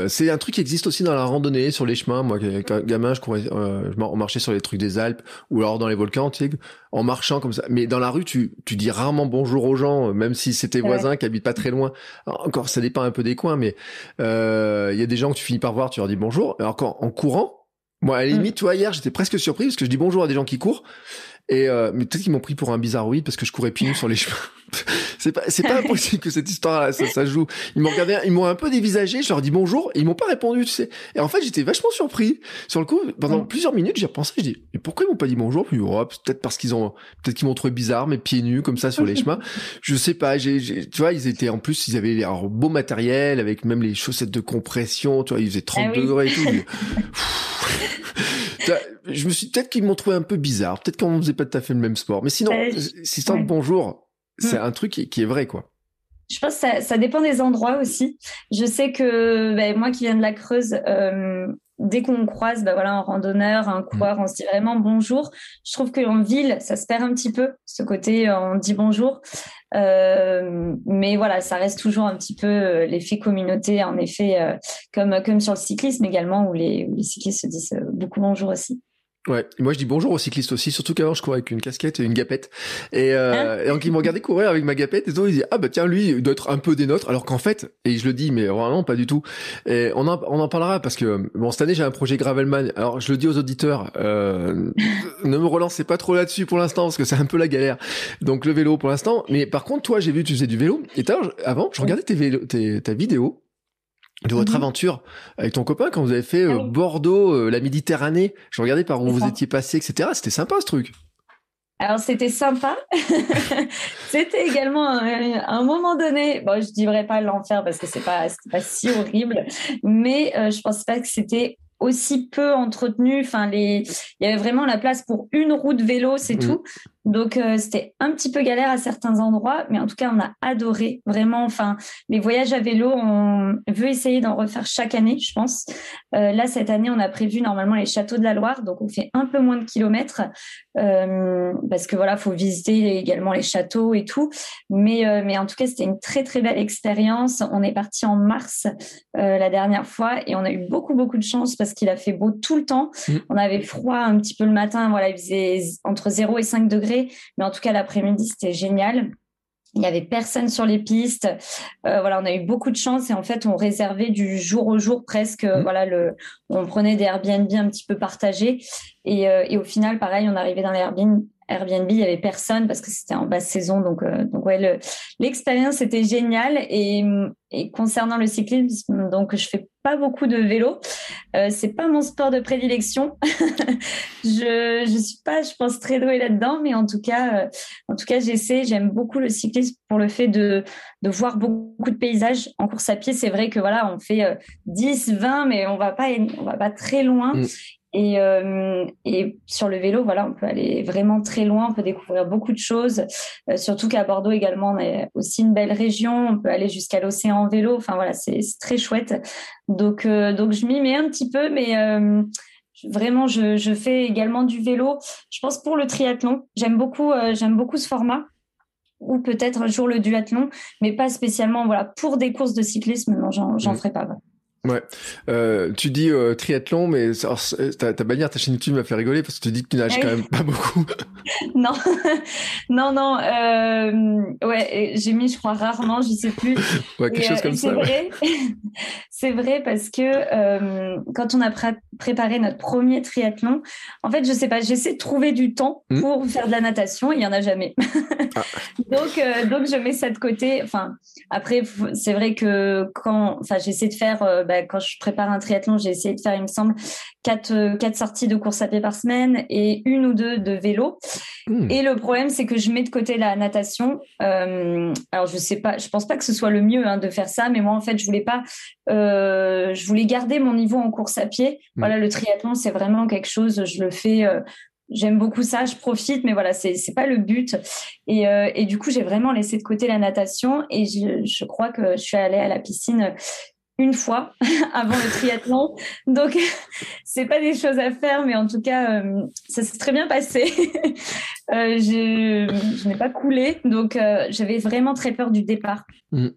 Speaker 1: c'est un truc qui existe aussi dans la randonnée, sur les chemins. Moi, gamin, je courais, euh, je marchais sur les trucs des Alpes ou alors dans les volcans, tu sais, en marchant comme ça. Mais dans la rue, tu, tu dis rarement bonjour aux gens, même si c'est tes voisins qui habitent pas très loin. encore, ça dépend un peu des coins, mais euh, il y a des gens que tu finis par voir, tu leur dis bonjour. Alors quand en courant, moi, à la mm. limite, toi, hier, j'étais presque surpris parce que je dis bonjour à des gens qui courent. Et euh, mais peut-être qu'ils m'ont pris pour un bizarroïde parce que je courais pieds sur les chemins. C'est pas, c'est pas impossible que cette histoire, ça, ça joue. Ils m'ont regardé, ils m'ont un peu dévisagé. Je leur dis bonjour, et ils m'ont pas répondu, tu sais. Et en fait, j'étais vachement surpris. Sur le coup, pendant mm. plusieurs minutes, j'ai repensé, je dis, mais pourquoi ils m'ont pas dit bonjour? Puis, oh, peut-être parce qu'ils ont, peut-être qu'ils m'ont trouvé bizarre, mes pieds nus comme ça sur les chemins. Je sais pas. J'ai, tu vois, ils étaient en plus, ils avaient leur beau matériel avec même les chaussettes de compression. Tu vois, ils faisaient 30 ah degrés et tout. je me suis peut-être qu'ils m'ont trouvé un peu bizarre. Peut-être qu'on faisait pas tout à fait le même sport. Mais sinon, euh, si tant bonjour, c'est mm. un truc qui, est vrai, quoi.
Speaker 2: Je pense que ça, dépend des endroits aussi. Je sais que ben, moi qui viens de la Creuse, euh, dès qu'on croise ben, voilà, un randonneur, un coureur, mm. on se dit vraiment bonjour. Je trouve qu'en ville, ça se perd un petit peu, ce côté euh, on dit bonjour. mais voilà, ça reste toujours un petit peu l'effet communauté, en effet, comme, comme sur le cyclisme également, où les, où les cyclistes se disent beaucoup bonjour aussi.
Speaker 1: Ouais, moi je dis bonjour aux cyclistes aussi, surtout qu'avant je courais avec une casquette et une gapette. Et, euh, hein et donc ils m'ont regardé courir avec ma gapette et tout, ils disaient ah bah tiens lui il doit être un peu des nôtres, alors qu'en fait, et je le dis mais vraiment pas du tout. Et on en, on en parlera parce que bon cette année j'ai un projet Gravelman, alors je le dis aux auditeurs, euh, ne me relancez pas trop là-dessus pour l'instant parce que c'est un peu la galère. Donc le vélo pour l'instant, mais par contre toi j'ai vu tu faisais du vélo et avant je regardais tes vélos, tes, ta vidéo de votre mhm. aventure avec ton copain quand vous avez fait euh, ah Bordeaux, euh, la Méditerranée. Je regardais par où vous étiez passé, etc. C'était sympa ce truc.
Speaker 2: Alors c'était sympa. c'était également un, un, moment donné, bon je dirais pas l'enfer parce que c'est pas pas si horrible, mais euh, je pense pas que c'était aussi peu entretenu. Enfin les, il y avait vraiment la place pour une route vélo, c'est mhm. tout. Donc euh, c'était un petit peu galère à certains endroits, mais en tout cas on a adoré vraiment. Enfin les voyages à vélo, on veut essayer d'en refaire chaque année, je pense. Euh, là cette année on a prévu normalement les châteaux de la Loire, donc on fait un peu moins de kilomètres euh, parce que voilà faut visiter également les châteaux et tout. Mais mais en tout cas c'était une très très belle expérience. On est parti en mars la dernière fois et on a eu beaucoup beaucoup de chance parce qu'il a fait beau tout le temps. Mmh. On avait froid un petit peu le matin, voilà il faisait entre 0 et 5 degrés mais en tout cas, l'après-midi, c'était génial. Il n'y avait personne sur les pistes. Euh, voilà, on a eu beaucoup de chance et en fait, on réservait du jour au jour presque. Mmh. Voilà, le, on prenait des Airbnb un petit peu partagés et, euh, et au final, pareil, on arrivait dans les Airbnb Airbnb, il y avait personne parce que c'était en basse saison. Donc, euh, donc ouais, l'expérience était géniale. Et, et, concernant le cyclisme, donc je fais pas beaucoup de vélo. Euh, c'est pas mon sport de prédilection. je je suis pas, je pense très douée là-dedans, mais en tout cas, euh, en tout cas, j'essaie. J'aime beaucoup le cyclisme pour le fait de de voir beaucoup de paysages en course à pied. C'est vrai que voilà, on fait 10, euh, 20, mais on va pas on va pas très loin. Mm. Et, euh, et, sur le vélo, voilà, on peut aller vraiment très loin, on peut découvrir beaucoup de choses. Euh, surtout qu'à Bordeaux également, on est aussi une belle région. On peut aller jusqu'à l'océan en vélo. Enfin voilà, c'est très chouette. Donc euh, donc je m'y mets un petit peu, mais vraiment je, je, fais également du vélo. Je pense pour le triathlon, j'aime beaucoup j'aime beaucoup ce format ou peut-être un jour le duathlon, mais pas spécialement voilà pour des courses de cyclisme. Non, j'en mmh. ferai pas.
Speaker 1: Ouais. Euh, tu dis euh, triathlon, mais ta, ta bannière, ta chaîne YouTube m'a fait rigoler parce que tu dis que tu nages quand même pas beaucoup.
Speaker 2: non, non, non. Euh, ouais, j'ai mis, je crois, rarement, je sais plus.
Speaker 1: Ouais, quelque chose comme ça.
Speaker 2: Vrai. c'est vrai parce que euh, quand on a préparé notre premier triathlon, en fait, je sais pas, j'essaie de trouver du temps hmm. pour faire de la natation. Il y en a jamais. Ah. donc, euh, donc je mets ça de côté. Enfin, après, c'est vrai que quand, enfin, j'essaie de faire bah, quand je prépare un triathlon, j'ai essayé de faire, il me semble, quatre, euh, quatre sorties de course à pied par semaine et une ou deux de vélo. Hmm. Et le problème, c'est que je mets de côté la natation. Euh, alors, je sais pas, je pense pas que ce soit le mieux hein, de faire ça, mais moi, en fait, je voulais pas, euh, je voulais garder mon niveau en course à pied. Hmm. Voilà, le triathlon, c'est vraiment quelque chose, je le fais. J'aime beaucoup ça, je profite, mais voilà, c'est c'est pas le but. Et, et du coup, j'ai vraiment laissé de côté la natation et je, je crois que je suis allée à la piscine une fois avant le triathlon. Donc, c'est pas des choses à faire, mais en tout cas, euh, ça s'est très bien passé. euh, je, n'ai pas coulé, donc euh, j'avais vraiment très peur du départ mm.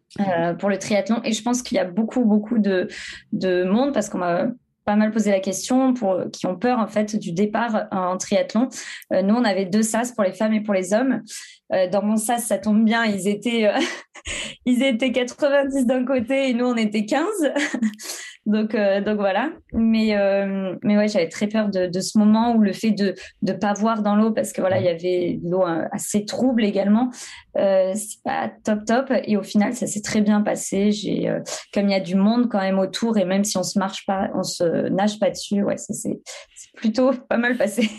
Speaker 2: pour le triathlon. Et je pense qu'il y a beaucoup, beaucoup de, de monde parce qu'on m'a pas mal posé la question pour qui ont peur en fait du départ en triathlon. nous, on avait deux sas pour les femmes et pour les hommes. Dans mon sas, ça tombe bien, ils étaient ils étaient 90 d'un côté et nous, on était 15. Donc, euh, donc voilà. Mais, euh, mais ouais, j'avais très peur de, de, ce moment où le fait de ne pas voir dans l'eau, parce que voilà, il y avait l'eau assez trouble également. Euh, c'est pas top top. Et au final, ça s'est très bien passé. J'ai, euh, comme il y a du monde quand même autour, et même si on se marche pas, on se nage pas dessus, ouais, ça c'est plutôt pas mal passé.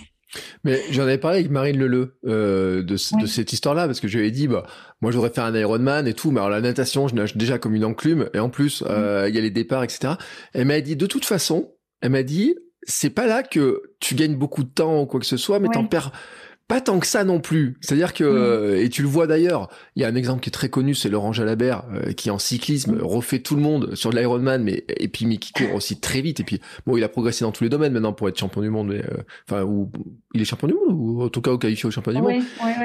Speaker 1: Mais j'en avais parlé avec Marine Leleu euh, de, de, cette histoire-là parce que je lui ai dit bah moi je voudrais faire un Ironman et tout, mais alors la natation je nage déjà comme une enclume et en plus euh, il y a les départs etc. Elle m'a dit de toute façon, elle m'a dit c'est pas là que tu gagnes beaucoup de temps ou quoi que ce soit, mais t'en perds pas tant que ça non plus. C'est-à-dire que, mm. et tu le vois d'ailleurs, il y a un exemple qui est très connu, c'est Laurent Jalabert, euh, qui en cyclisme mm. refait tout le monde sur de l'Ironman, mais et puis mais qui court aussi très vite. Et puis bon, il a progressé dans tous les domaines maintenant pour être champion du monde. Mais, euh, enfin, ou il est champion du monde ou en tout cas au qualifié au champion du monde.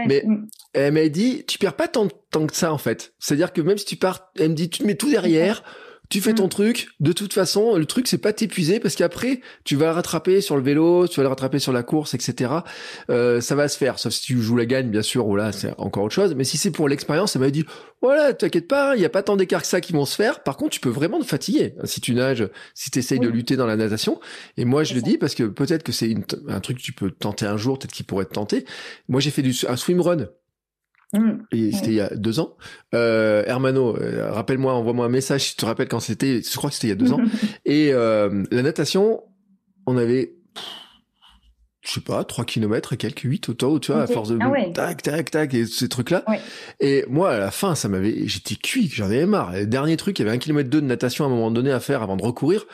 Speaker 1: mais mm. elle m'a dit, tu perds pas tant, tant que ça en fait. C'est-à-dire que même si tu pars, elle me dit, tu te mets tout derrière tu fais ton mm. truc. De toute façon, le truc c'est pas t'épuiser parce qu'après tu vas le rattraper sur le vélo, tu vas le rattraper sur la course, etc. Euh, ça va se faire. Sauf si tu joues la gagne, bien sûr. Ou là, c'est encore autre chose. Mais si c'est pour l'expérience, ça m'a dit voilà, t'inquiète pas, il y a pas tant d'écart que ça qui vont se faire. Par contre, tu peux vraiment te fatiguer si tu nages, si tu essayes de lutter dans la natation. Et moi, je le dis parce que peut-être que c'est un truc que tu peux tenter un jour, peut-être qu'il pourrait te tenter. Moi, j'ai fait du un swim run. Et c'était il y a deux ans. Euh, Hermano, euh, rappelle-moi, envoie-moi un message si tu te rappelles quand c'était. Je crois que c'était il y a deux ans. Et euh, la natation, on avait, je sais pas, trois kilomètres et quelques huit auto, tu vois, à force de ah tac, tac, tac, et ces trucs-là. Et moi, à la fin, ça m'avait, j'étais cuit, j'en avais marre. Le dernier truc, il y avait un kilomètre deux de natation à un moment donné à faire avant de recourir.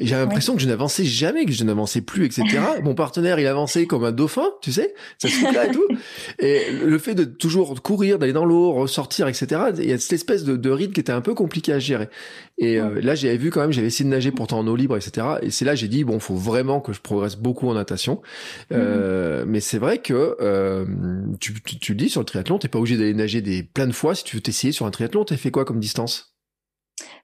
Speaker 1: Et j'avais l'impression que je n'avançais jamais, que je n'avançais plus, etc. Mon partenaire, il avançait comme un dauphin, tu sais, ça se là et tout. Et le fait de toujours courir, d'aller dans l'eau, ressortir, etc. Il y a cette espèce de, de rythme qui était un peu compliqué à gérer. Et euh, là, j'avais vu quand même, j'avais essayé de nager pourtant en eau libre, etc. Et c'est là j'ai dit bon, faut vraiment que je progresse beaucoup en natation. Euh, mais c'est vrai que euh, tu, tu, tu, le dis sur le triathlon, t'es pas obligé d'aller nager des plein de fois si tu veux t'essayer sur un triathlon. T'as fait quoi comme distance?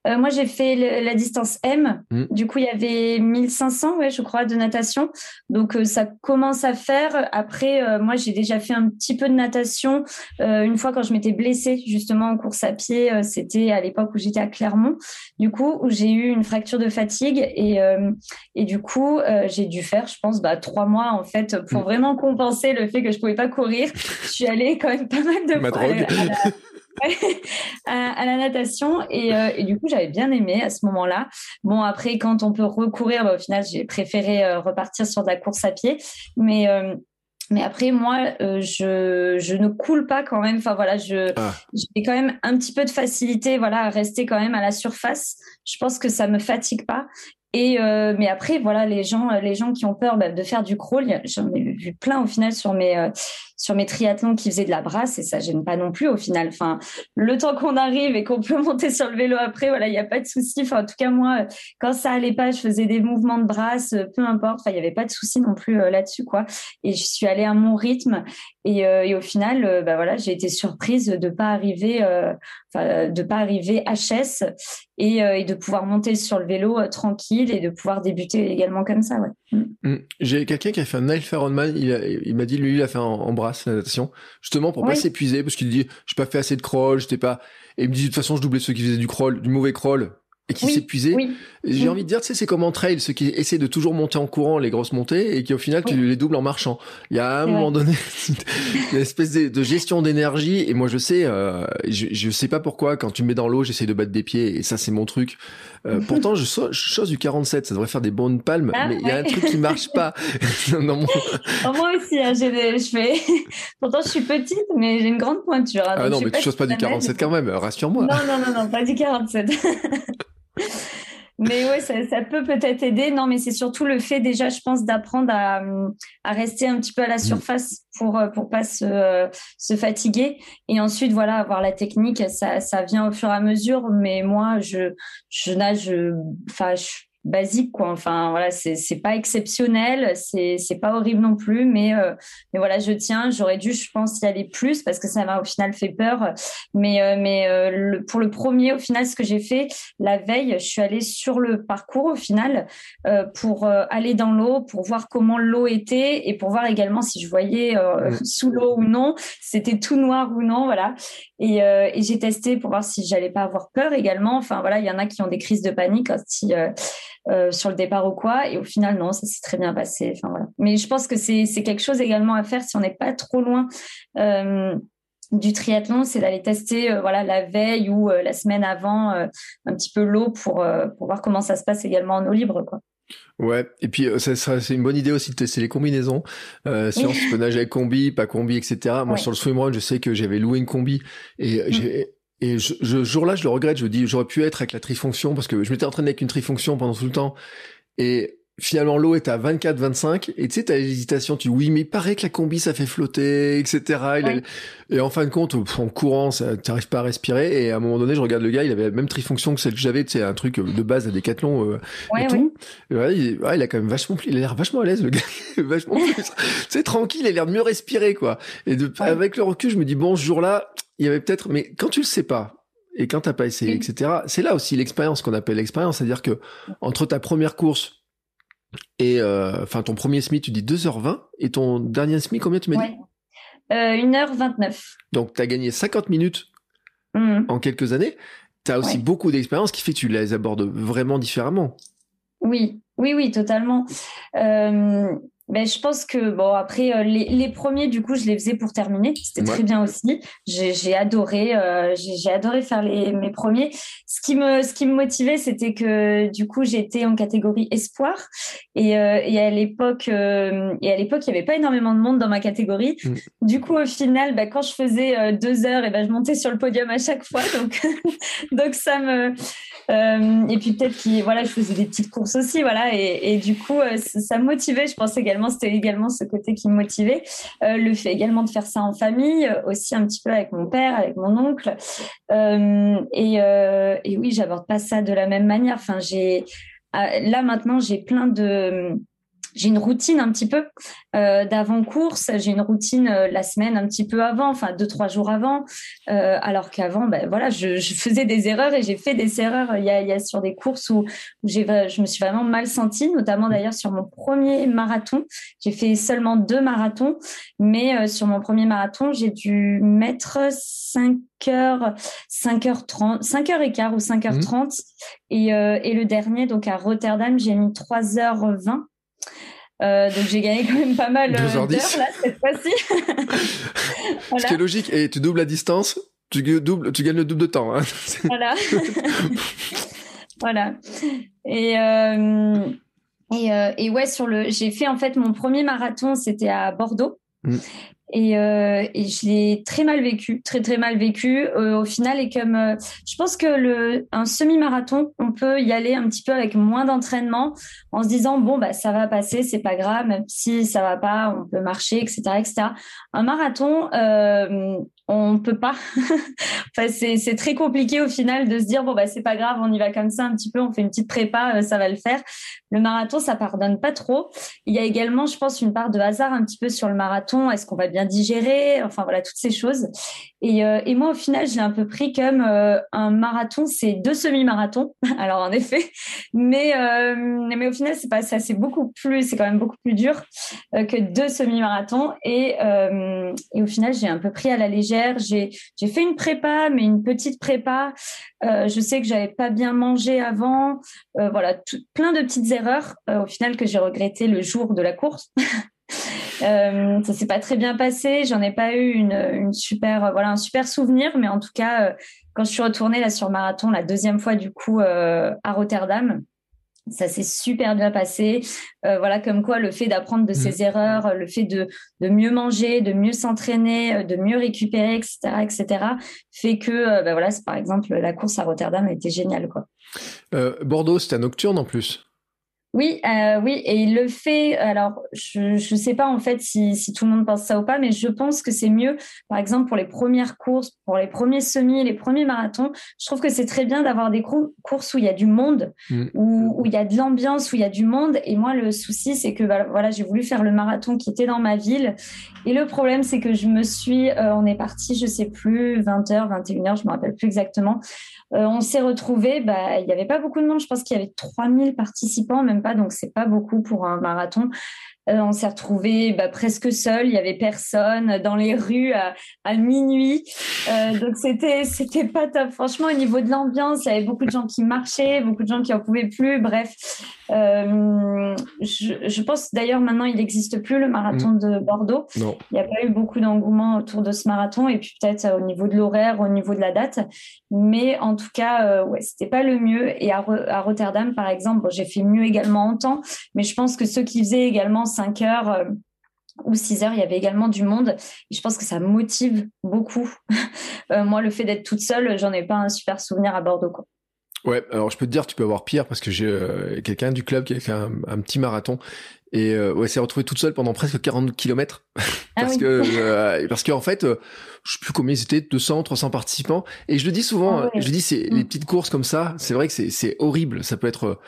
Speaker 2: Euh, moi, j'ai fait la distance M. Mm. Du coup, il y avait 1500, ouais, je crois, de natation. Donc, euh, ça commence à faire. Après, euh, moi, j'ai déjà fait un petit peu de natation une fois quand je m'étais blessée, justement, en course à pied. C'était à l'époque où j'étais à Clermont. Du coup, où j'ai eu une fracture de fatigue. Et, et du coup, j'ai dû faire, je pense, bah, trois mois, en fait, pour mm. vraiment compenser le fait que je pouvais pas courir. Je suis allée quand même pas mal de fois. à, la natation et, euh, et du coup j'avais bien aimé à ce moment-là. Bon après quand on peut recourir, bah, au final j'ai préféré euh, repartir sur de la course à pied, mais euh, mais après, moi, je, je ne coule pas quand même. Enfin voilà, je ah. j'ai quand même un petit peu de facilité, voilà, à rester quand même à la surface. Je pense que ça me fatigue pas. Euh, mais après, voilà, les gens, les gens qui ont peur bah, de faire du crawl, j'en ai vu plein au final sur mes euh, sur mes triathlons qui faisaient de la brasse et ça gêne pas non plus au final. Le temps qu'on arrive et qu'on peut monter sur le vélo après, voilà, il n'y a pas de souci. Enfin, en tout cas, moi, quand ça allait pas, je faisais des mouvements de brasse, peu importe. Enfin, il y avait pas de souci non plus euh, là-dessus, quoi. Et je suis allée à mon rythme et, au final, bah voilà, j'ai été surprise de pas arriver, de pas arriver HS et de pouvoir monter sur le vélo tranquille et de pouvoir débuter également comme ça. Ouais. Mm.
Speaker 1: Mm. J'ai quelqu'un qui a fait un Ironman, il, il m'a dit lui il a fait en, brasse la natation, justement pour pas s'épuiser parce qu'il dit j'ai pas fait assez de crawl, j'étais pas et il me dit de toute façon je doublais ceux qui faisaient du crawl, du mauvais crawl et qui s'épuisaient. J'ai envie de dire, tu sais, c'est comme en trail, ceux qui essaient de toujours monter en courant les grosses montées et qui au final tu les doubles en marchant. Il y a un moment donné une espèce de, gestion d'énergie et moi je sais, euh, je, je sais pas pourquoi quand tu me mets dans l'eau, j'essaie de battre des pieds et ça c'est mon truc. Euh, pourtant je, chose du 47, ça devrait faire des bonnes palmes, ah, mais il y a un truc qui marche pas.
Speaker 2: mon... Oh, moi aussi, hein, j'ai des, je fais. pourtant je suis petite, mais j'ai une grande pointure. Hein,
Speaker 1: ah non, mais tu choses pas du 47 quand même, rassure-moi.
Speaker 2: Non non non non, pas du 47. Mais ouais, ça, ça peut peut-être aider. Non, mais c'est surtout le fait déjà, je pense, d'apprendre à, à, rester un petit peu à la mm. surface pour euh, pour pas se, se fatiguer. Et ensuite, voilà, avoir la technique, ça, ça vient au fur et à mesure. Mais moi, je je nage, enfin, basique, quoi. Enfin, voilà, c'est pas exceptionnel, c'est pas horrible non plus, mais, euh, mais voilà, je tiens. J'aurais dû, je pense, y aller plus parce que ça m'a au final fait peur. Mais, euh, mais euh, pour le premier, au final, ce que j'ai fait la veille, je suis allée sur le parcours au final pour aller dans l'eau, pour voir comment l'eau était et pour voir également si je voyais sous l'eau ou non, c'était tout noir ou non, voilà. Et, et j'ai testé pour voir si j'allais pas avoir peur également. Enfin voilà, il y en a qui ont des crises de panique si, euh, sur le départ ou quoi. Et au final, non, ça s'est très bien passé. Enfin, voilà. Mais je pense que c'est quelque chose également à faire si on n'est pas trop loin. Euh, du triathlon, c'est d'aller tester euh, voilà la veille ou la semaine avant un petit peu l'eau pour pour voir comment ça se passe également en eau libre quoi.
Speaker 1: Ouais, et puis c'est une bonne idée aussi de tester les combinaisons. Euh, si on se peut nager avec combi, pas combi, etc. Moi sur le swimrun, je sais que j'avais loué une combi et mm. j'ai et je, jour-là, je le regrette. Je dis, j'aurais pu être avec la trifonction parce que je m'étais entraîné avec une trifonction pendant tout le temps. Et finalement, l'eau est à 24, 25. Et tu sais, t'as l'hésitation. Tu dis, oui, mais il paraît que la combi, ça fait flotter, etc. Et en fin de compte, en courant, ça, t'arrives pas à respirer. Et à un moment donné, je regarde le gars, il avait la même trifonction que celle que j'avais. C'est un truc de base à Decathlon euh, et tout. Ouais, il, ouais, il, a quand même vachement, il a l'air vachement à l'aise, le gars. vachement C'est tranquille, il a l'air de mieux respirer, quoi. Et de, avec le recul, je me dis, bon, ce jour-là, il y avait peut-être, mais quand tu le sais pas, et quand t'as pas essayé, etc., c'est là aussi l'expérience qu'on appelle l'expérience. C'est-à-dire que entre ta première course et, euh, enfin, ton premier SMI, tu dis 2h20, et ton dernier SMI, combien tu m'as dit
Speaker 2: euh, 1h29.
Speaker 1: Donc, tu as gagné 50 minutes mmh. en quelques années. Tu as aussi beaucoup d'expérience qui fait que tu les abordes vraiment différemment.
Speaker 2: Oui, oui, oui, totalement. Euh, ben, je pense que bon après euh, les, les, premiers du coup je les faisais pour terminer. C'était très bien aussi. J'ai adoré euh, j'ai adoré faire les mes premiers. Ce qui me ce qui me motivait c'était que du coup j'étais en catégorie espoir. Et, euh, et à l'époque euh, et à l'époque il y avait pas énormément de monde dans ma catégorie. Mm. du coup au final ben, quand je faisais deux heures et ben je montais sur le podium à chaque fois. Donc donc ça me et puis peut-être que voilà je faisais des petites courses aussi voilà et, du coup ça, ça me motivait je pensais c'était également ce côté qui me motivait. Euh, le fait également de faire ça en famille, euh, aussi un petit peu avec mon père, avec mon oncle. Euh, et, et, oui, j'aborde pas ça de la même manière. Enfin, j'ai là maintenant, j'ai plein de j'ai une routine un petit peu euh, d'avant-course. J'ai une routine euh, la semaine un petit peu avant, enfin deux, trois jours avant. Euh, alors qu'avant, ben, voilà, je, je, faisais des erreurs et j'ai fait des erreurs. Il y a, il y a sur des courses où, où j'ai, je me suis vraiment mal sentie, notamment d'ailleurs sur mon premier marathon. J'ai fait seulement deux marathons, mais euh, sur mon premier marathon, j'ai dû mettre 5 heures, 5h30, 5h15 ou 5h30. Mmh. Et, euh, et le dernier, donc à Rotterdam, j'ai mis 3h20. Euh, donc j'ai gagné quand même pas mal euh, d'heures là cette fois-ci.
Speaker 1: Ce qui est logique. Et tu doubles la distance, tu, doubles, tu gagnes le double de temps. Hein.
Speaker 2: Voilà. voilà. Et, euh, et, euh, et, ouais, sur le, j'ai fait en fait mon premier marathon, c'était à Bordeaux. Mm. Et, euh, et, je l'ai très mal vécu, très très mal vécu euh, au final. Et comme euh, je pense que le un semi-marathon, on peut y aller un petit peu avec moins d'entraînement, en se disant bon bah ça va passer, c'est pas grave, même si ça va pas, on peut marcher, etc., etc. Un marathon, on peut pas. enfin, c'est très compliqué au final de se dire bon bah c'est pas grave, on y va comme ça un petit peu, on fait une petite prépa, euh, ça va le faire. Le marathon, ça pardonne pas trop. Il y a également, je pense, une part de hasard un petit peu sur le marathon. Est-ce qu'on va bien digérer? Enfin voilà, toutes ces choses. Et, euh, et moi, au final, j'ai un peu pris comme euh, un marathon, c'est deux semi-marathons. Alors en effet, mais mais au final, c'est pas ça. C'est beaucoup plus, c'est quand même beaucoup plus dur que deux semi-marathons. Et et au final, j'ai un peu pris à la légère j'ai fait une prépa, mais une petite prépa. Euh, je sais que j'avais pas bien mangé avant. Euh, voilà, plein de petites erreurs euh, au final que j'ai regretté le jour de la course. euh, ça s'est pas très bien passé. J'en ai pas eu une, une super voilà un super souvenir, mais en tout cas quand je suis retournée là sur marathon la deuxième fois du coup à Rotterdam ça s'est super bien passé. Euh, voilà, comme quoi le fait d'apprendre de ses mmh. erreurs, le fait de, de mieux manger, de mieux s'entraîner, euh, de mieux récupérer, etc., etc., fait que, euh, bah voilà, par exemple, la course à Rotterdam a été géniale, quoi.
Speaker 1: Bordeaux, c'était nocturne en plus.
Speaker 2: Oui, euh, oui, et il le fait. Alors, je ne sais pas en fait si, si, tout le monde pense ça ou pas, mais je pense que c'est mieux, par exemple, pour les premières courses, pour les premiers semis, les premiers marathons. Je trouve que c'est très bien d'avoir des courses où il y a du monde, mm. où, où, il y a de l'ambiance, où il y a du monde. Et moi, le souci, c'est que bah, voilà, j'ai voulu faire le marathon qui était dans ma ville. Et le problème, c'est que je me suis, euh, on est parti, je sais plus, 20h, 21h, je me rappelle plus exactement. Euh, on s'est retrouvés, bah, il n'y avait pas beaucoup de monde. Je pense qu'il y avait 3000 participants, même pas, donc c'est pas beaucoup pour un marathon. Euh, on s'est retrouvés bah, presque seuls, il y avait personne dans les rues à, minuit, euh, donc c'était c'était pas top. Franchement, au niveau de l'ambiance, il y avait beaucoup de gens qui marchaient, beaucoup de gens qui en pouvaient plus. Bref, euh, je, pense d'ailleurs maintenant il n'existe plus le marathon mm. de Bordeaux. Il n'y a pas eu beaucoup d'engouement autour de ce marathon et puis peut-être au niveau de l'horaire, au niveau de la date, mais en tout cas, ouais, c'était pas le mieux. Et à, à Rotterdam, par exemple, j'ai fait mieux également en temps, mais je pense que ceux qui faisaient également 5 heures euh, ou 6 heures, il y avait également du monde. Je pense que ça motive beaucoup. Euh, moi, le fait d'être toute seule, j'en ai pas un super souvenir à Bordeaux.
Speaker 1: Ouais, alors je peux te dire, tu peux avoir pire parce que j'ai euh, quelqu'un du club qui a fait un, petit marathon et euh, ouais, s'est retrouvée toute seule pendant presque 40 km ah parce que parce qu'en fait, je sais plus combien ils étaient, 200, 300 participants. Et je le dis souvent, ah je dis c'est les mm. petites courses comme ça, c'est vrai que c'est c'est horrible. Ça peut être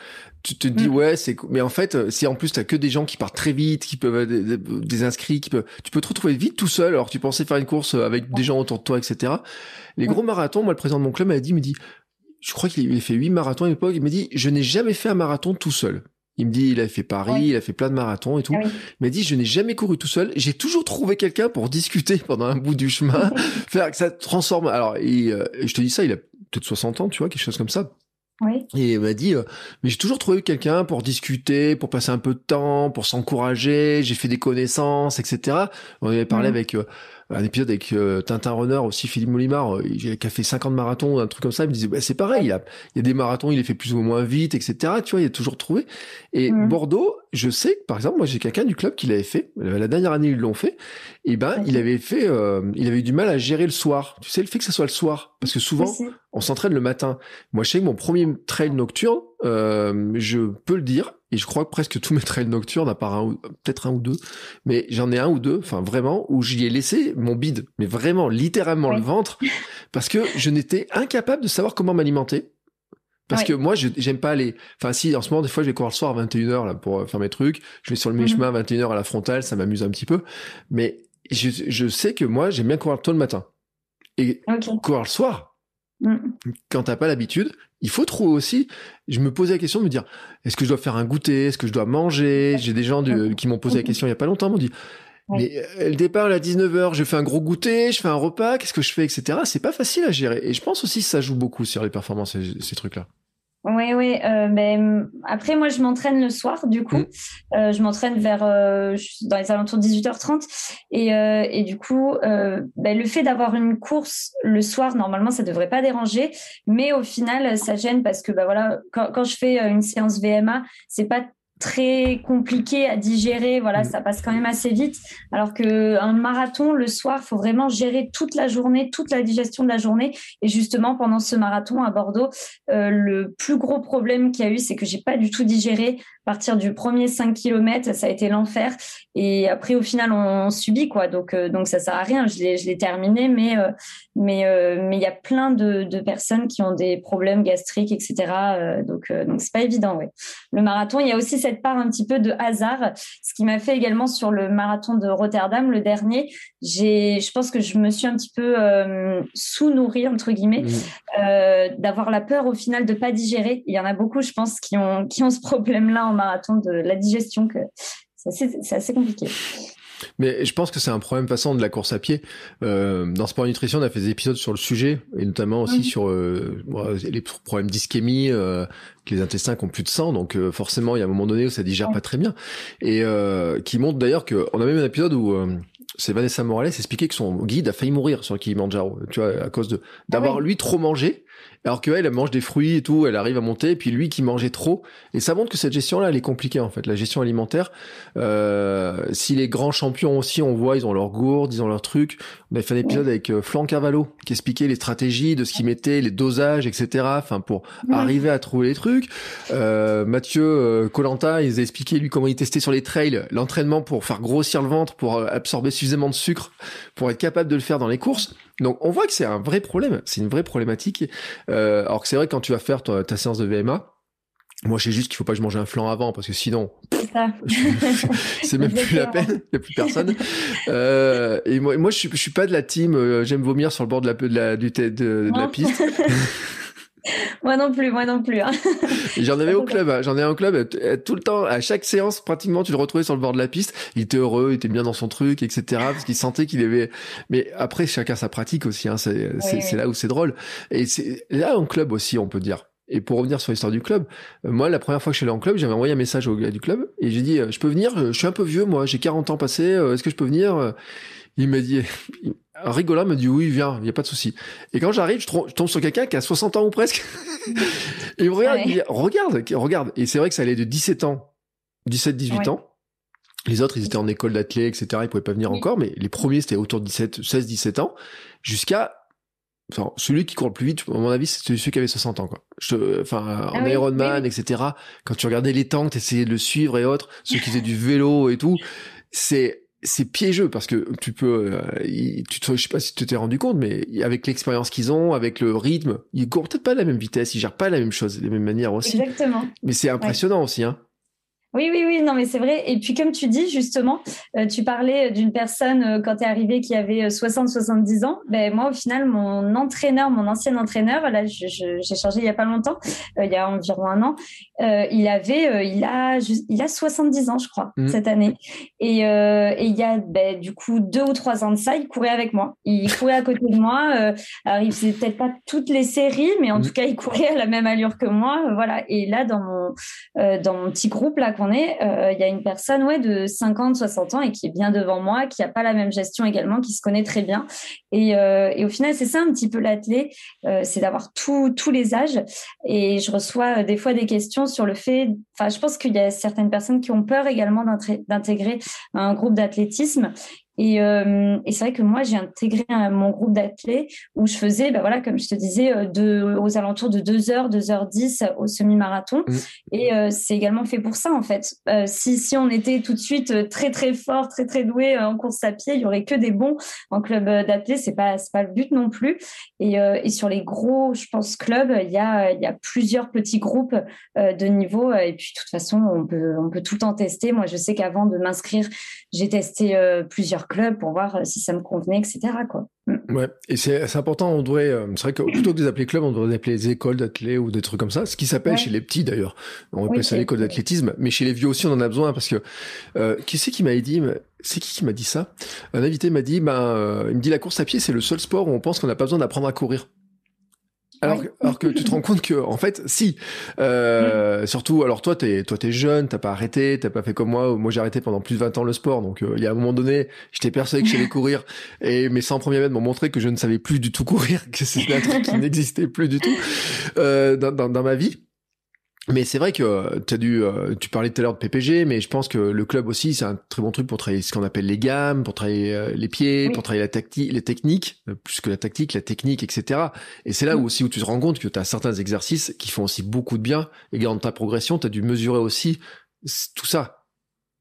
Speaker 1: tu te dis mm. ouais c'est mais en fait si en plus t'as que des gens qui partent très vite qui peuvent des, des, inscrits qui peuvent tu peux te retrouver vite tout seul alors tu pensais faire une course avec des gens autour de toi etc les gros marathons moi le président de mon club m'a dit me dit je crois qu'il a fait huit marathons à l'époque il m'a dit je n'ai jamais fait un marathon tout seul il me dit, il a fait Paris, il a fait plein de marathons et tout. Ah il m'a dit, je n'ai jamais couru tout seul. J'ai toujours trouvé quelqu'un pour discuter pendant un bout du chemin, faire que ça transforme. Alors, et, euh, je te dis ça, il a peut-être 60 ans, tu vois, quelque chose comme ça. Et il m'a dit, euh, mais j'ai toujours trouvé quelqu'un pour discuter, pour passer un peu de temps, pour s'encourager. J'ai fait des connaissances, etc. On avait parlé avec euh, un épisode avec euh, Tintin Runner aussi, Philippe Molimar, euh, qui a fait 50 marathons, un truc comme ça, il me disait, bah, c'est pareil, il y, a, il y a des marathons, il les fait plus ou moins vite, etc. Tu vois, il a toujours trouvé. Et mm. Bordeaux, je sais que, par exemple, moi, j'ai quelqu'un du club qui l'avait fait. La dernière année, ils l'ont fait. Et ben, il avait fait, euh, il avait eu du mal à gérer le soir. Tu sais, le fait que ça soit le soir. Parce que souvent, on s'entraîne le matin. Moi, je sais que mon premier trail nocturne, euh, je peux le dire, et je crois que presque tous mes trails nocturnes, à part un, peut-être un ou deux, mais j'en ai un ou deux, enfin vraiment, où j'y ai laissé mon bide, mais vraiment, littéralement le ventre, parce que je n'étais incapable de savoir comment m'alimenter. Parce que moi, j'aime pas aller. Enfin, si, en ce moment, des fois, je vais courir le soir à 21h là, pour faire mes trucs. Je vais sur le mm chemin à 21h à la frontale, ça m'amuse un petit peu. Mais je, je sais que moi, j'aime bien courir tôt le matin. Et courir le soir, mm. quand t'as pas l'habitude, il faut trouver aussi. Je me posais la question de me dire est-ce que je dois faire un goûter? Est-ce que je dois manger? J'ai des gens qui m'ont posé la question il y a pas longtemps, m'ont dit mais euh, le départ à 19h, je fais un gros goûter, je fais un repas, qu'est-ce que je fais, etc. C'est pas facile à gérer. Et je pense aussi que ça joue beaucoup sur les performances, ces trucs-là.
Speaker 2: Oui, oui. Euh, ben, après, moi, je m'entraîne le soir, du coup. Mm. Euh, je m'entraîne vers euh, dans les alentours de 18h30. Et, euh, et du coup, euh, ben, le fait d'avoir une course le soir, normalement, ça devrait pas déranger. Mais au final, ça gêne parce que ben, voilà, quand, quand je fais une séance VMA, c'est pas très compliqué à digérer. Voilà, mm. ça passe quand même assez vite. Alors que un marathon, le soir, faut vraiment gérer toute la journée, toute la digestion de la journée. Et justement, pendant ce marathon à Bordeaux, euh, le plus gros problème qu'il y a eu, c'est que j'ai pas du tout digéré. À partir du premier 5 km, ça a été l'enfer. Et après, au final, on, subit quoi. Donc, euh, donc ça sert à rien. Je l'ai, je l'ai terminé, mais euh, mais mais il y a plein de, de, personnes qui ont des problèmes gastriques, etc. donc donc c'est pas évident. Ouais. Le marathon, il y a aussi cette part un petit peu de hasard, ce qui m'a fait également sur le marathon de Rotterdam, le dernier. J'ai, je pense que je me suis un petit peu euh, sous-nourrie entre guillemets, mmh. euh, d'avoir la peur au final de pas digérer. Il y en a beaucoup, je pense, qui ont qui ont ce problème-là en marathon de la digestion que c'est assez compliqué.
Speaker 1: Mais je pense que c'est un problème façon de la course à pied. Euh, dans Sport Nutrition, on a fait des épisodes sur le sujet, et notamment aussi sur euh, les problèmes d'ischémie, euh, que les intestins qui ont plus de sang, donc euh, forcément il y a un moment donné où ça digère pas très bien. Et euh, qui montre d'ailleurs que on a même un épisode où c'est Vanessa Morales expliquait que son guide a failli mourir sur le Kilimanjaro, tu vois, à cause de d'avoir ah lui trop mangé Alors qu'elle, elle mange des fruits et tout, elle arrive à monter, et puis lui qui mangeait trop. Et ça montre que cette gestion-là, elle est compliquée en fait, la gestion alimentaire. Euh, si les grands champions aussi, on voit, ils ont leur gourde, ils ont leur truc. On avait fait un épisode avec euh, Flan Cavallo qui expliquait les stratégies de ce qu'ils mettaient, les dosages, etc. Enfin, pour arriver à trouver les trucs. Euh, Mathieu euh, Colanta, ils a expliqué lui comment il testait sur les trails l'entraînement pour faire grossir le ventre, pour euh, absorber suffisamment de sucre, pour être capable de le faire dans les courses. Donc on voit que c'est un vrai problème, c'est une vraie problématique. Euh, alors que c'est vrai que quand tu vas faire ta, ta séance de VMA, moi, je sais juste qu'il faut pas que je mange un flan avant parce que sinon, c'est même plus la peine. Il y a plus personne. Euh, et moi, moi, je suis, je suis pas de la team. Euh, J'aime vomir sur le bord de la, de la, du, de, de la piste.
Speaker 2: moi non plus, moi non plus. Hein.
Speaker 1: J'en avais au club, hein. j'en ai un club euh, tout le temps, à chaque séance, pratiquement, tu le retrouvais sur le bord de la piste. Il était heureux, il était bien dans son truc, etc. Parce qu'il sentait qu'il avait. Mais après, chacun sa pratique aussi. Hein. C'est oui, oui. là où c'est drôle. Et c'est là en club aussi, on peut dire. Et pour revenir sur l'histoire du club, euh, moi, la première fois que je suis allé en club, j'avais envoyé un message au gars du club et j'ai dit, euh, je peux venir, je suis un peu vieux, moi, j'ai 40 ans passés, est-ce que je peux venir Il m'a dit, un me dit oui, viens, il n'y a pas de souci. Et quand j'arrive, je, je, tombe sur quelqu'un qui a 60 ans ou presque. et il me regarde, ouais. il dit, regarde, regarde. Et c'est vrai que ça allait de 17 ans, 17, 18 ouais. ans. Les autres, ils étaient en école d'athlètes, etc. Ils pouvaient pas venir oui. encore, mais les premiers, c'était autour de 17, 16, 17 ans, jusqu'à Enfin, celui qui court le plus vite, à mon avis, c'est celui qui avait 60 ans, quoi. Je, enfin, ah en oui, Ironman, oui. etc. Quand tu regardais les temps, t'essayais de le suivre et autres, ceux qui faisaient du vélo et tout, c'est, c'est piégeux parce que tu peux, euh, tu te, je sais pas si tu t'es rendu compte, mais avec l'expérience qu'ils ont, avec le rythme, ils courent peut-être pas à la même vitesse, ils gèrent pas la même chose, les mêmes manières aussi.
Speaker 2: Exactement.
Speaker 1: Mais c'est impressionnant ouais. aussi, hein.
Speaker 2: Oui, oui, oui, non, mais c'est vrai. Et puis, comme tu dis, justement, euh, tu parlais d'une personne, euh, quand tu es arrivé, qui avait 60-70 ans. Ben, moi, au final, mon entraîneur, mon ancien entraîneur, là, j'ai changé il y a pas longtemps, euh, il y a environ un an, euh, il avait, il, a, il a 70 ans, je crois, mmh. cette année. Et, et il y a, ben, du coup, deux ou trois ans de ça, il courait avec moi. Il courait à côté de moi. alors, il faisait peut-être pas toutes les séries, mais en mmh. tout cas, il courait à la même allure que moi. Voilà. Et là, dans mon, dans mon petit groupe, là, qu'on est, euh, il y a une personne ouais, de 50, 60 ans et qui est bien devant moi, qui n'a pas la même gestion également, qui se connaît très bien. Et, euh, au final, c'est ça un petit peu l'athlé, euh, c'est d'avoir tous les âges. Et je reçois des fois des questions sur le fait, enfin, je pense qu'il y a certaines personnes qui ont peur également d'intégrer un groupe d'athlétisme et, euh, et c'est vrai que moi, j'ai intégré un, mon groupe d'athlètes où je faisais, ben voilà, comme je te disais, euh, de, aux alentours de 2h, 2h10 au semi-marathon. Mmh. Et euh, c'est également fait pour ça, en fait. Euh, si, si on était tout de suite très, très fort, très, très doué en course à pied, il y aurait que des bons en club d'athlètes. C'est pas, c'est pas le but non plus. Et, et sur les gros, je pense, clubs, il y a, il y a plusieurs petits groupes de niveau. Et puis, de toute façon, on peut, on peut tout le temps tester. Moi, je sais qu'avant de m'inscrire, j'ai testé plusieurs club pour voir euh, si ça me convenait, etc. Quoi.
Speaker 1: Mm. Ouais, et c'est important, on devrait, euh, c'est vrai que plutôt que de les appeler clubs, on devrait les appeler les écoles d'athlètes ou des trucs comme ça, ce qui s'appelle ouais. chez les petits d'ailleurs. On appelle oui, ça l'école d'athlétisme, mais chez les vieux aussi, on en a besoin parce que euh, qui c'est qui m'a dit, c'est qui qui m'a dit ça? Un invité m'a dit, ben, euh, il me dit la course à pied, c'est le seul sport où on pense qu'on n'a pas besoin d'apprendre à courir. Alors, ouais. alors que tu te rends compte que en fait si euh, mmh. surtout alors toi t'es toi t'es jeune t'as pas arrêté t'as pas fait comme moi moi j'ai arrêté pendant plus de 20 ans le sport donc euh, il y a un moment donné j'étais persuadé que j'allais courir et mes 100 premiers mètres m'ont montré que je ne savais plus du tout courir que c'était un truc qui n'existait plus du tout euh, dans, dans, dans ma vie mais c'est vrai que euh, as dû, euh, tu parlais tout à l'heure de PPG, mais je pense que le club aussi, c'est un très bon truc pour travailler ce qu'on appelle les gammes, pour travailler euh, les pieds, oui. pour travailler la tactique, les techniques, plus que la tactique, la technique, etc. Et c'est là où aussi où tu te rends compte que tu as certains exercices qui font aussi beaucoup de bien. Et dans ta progression, tu as dû mesurer aussi tout ça.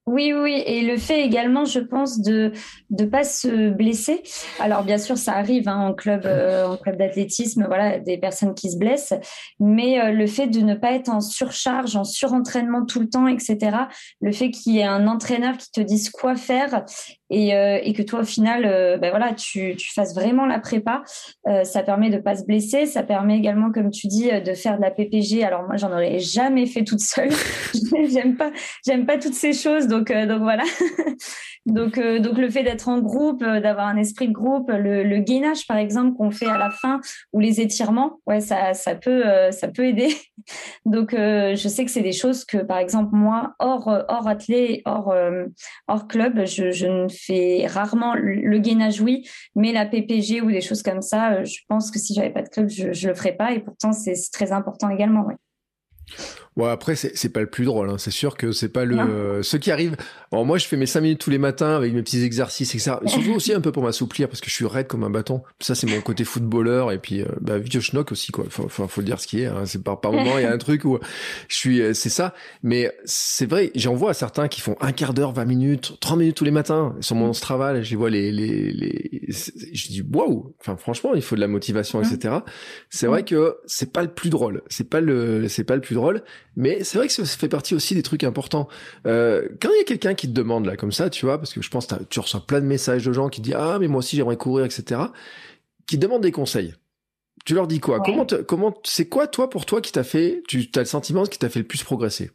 Speaker 2: Oui, oui, et le fait également, je pense, de ne pas se blesser. Alors, bien sûr, ça arrive hein, en club, euh, en club d'athlétisme, voilà, des personnes qui se blessent, mais euh, le fait de ne pas être en surcharge, en surentraînement tout le temps, etc. Le fait qu'il y ait un entraîneur qui te dise quoi faire et, euh, et que toi, au final, euh, ben voilà, tu, tu fasses vraiment la prépa, euh, ça permet de pas se blesser. Ça permet également, comme tu dis, de faire de la PPG. Alors moi, j'en aurais jamais fait toute seule. j'aime pas, j'aime pas toutes ces choses. Donc donc, euh, donc voilà. donc, euh, donc le fait d'être en groupe, euh, d'avoir un esprit de groupe, le, gainage par exemple qu'on fait à la fin ou les étirements, ouais, ça, ça peut, ça peut aider. Donc, euh, je sais que c'est des choses que, par exemple, moi, hors, hors athlète, hors, euh, hors club, je, je, ne fais rarement le gainage, oui, mais la PPG ou des choses comme ça, je pense que si j'avais pas de club, je ne le ferais pas. Et pourtant, c'est très important également. Ouais.
Speaker 1: Ouais, après, c'est pas le plus drôle. Hein. C'est sûr que c'est pas le. Ceux qui arrivent. Alors, moi, je fais mes 5 minutes tous les matins avec mes petits exercices, etc. Surtout aussi un peu pour m'assouplir parce que je suis raide comme un bâton. Ça, c'est mon côté footballeur et puis, euh, bah, vieux schnock aussi, quoi. Faut, faut, faut, le dire ce qui est. Hein. C'est par, par moment, il y a un truc où je suis. Euh, c'est ça. Mais c'est vrai, j'en vois certains qui font un quart d'heure, 20 minutes, 30 minutes tous les matins sur mon Strava. je les vois les. les, les... Je dis, waouh! Enfin, franchement, il faut de la motivation, etc. C'est vrai que c'est pas le plus drôle. C'est pas le, c'est pas le plus drôle. Mais c'est vrai que ça fait partie aussi des trucs importants. Euh, quand il y a quelqu'un qui te demande là comme ça, tu vois, parce que je pense que tu reçois plein de messages de gens qui disent ah mais moi aussi j'aimerais courir, etc. Qui demandent des conseils. Tu leur dis quoi? Comment comment c'est quoi toi pour toi qui t'a fait Tu as le sentiment qui t'a fait le plus progresser?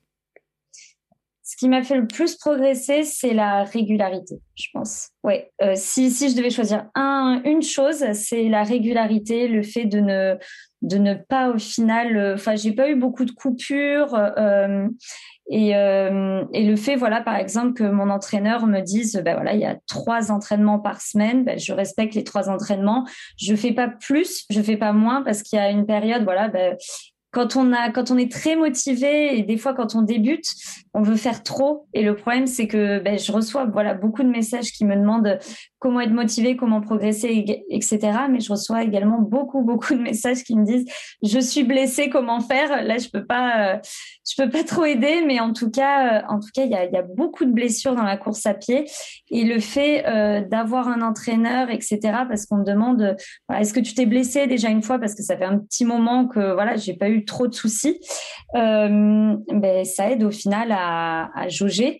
Speaker 2: Ce qui m'a fait le plus progresser, c'est la régularité, je pense. Ouais. Euh, si, si je devais choisir un, une chose, c'est la régularité, le fait de ne de ne pas au final. Euh, enfin, j'ai pas eu beaucoup de coupures. Euh, et, euh, et, le fait, voilà, par exemple, que mon entraîneur me dise, ben voilà, il y a trois entraînements par semaine, ben, je respecte les trois entraînements. Je fais pas plus, je fais pas moins parce qu'il y a une période, voilà, ben, quand on a, quand on est très motivé et des fois quand on débute, on veut faire trop. Et le problème, c'est que ben, je reçois voilà beaucoup de messages qui me demandent comment être motivé, comment progresser, etc. Mais je reçois également beaucoup, beaucoup de messages qui me disent je suis blessée, comment faire? Là, je peux pas, euh, je peux pas trop aider, mais en tout cas, euh, en tout cas, il y a, y a, beaucoup de blessures dans la course à pied et le fait euh, d'avoir un entraîneur, etc. Parce qu'on me demande est-ce que tu t'es blessé déjà une fois? Parce que ça fait un petit moment que voilà, j'ai pas eu trop de soucis. Euh, ben ça aide au final à, à jauger.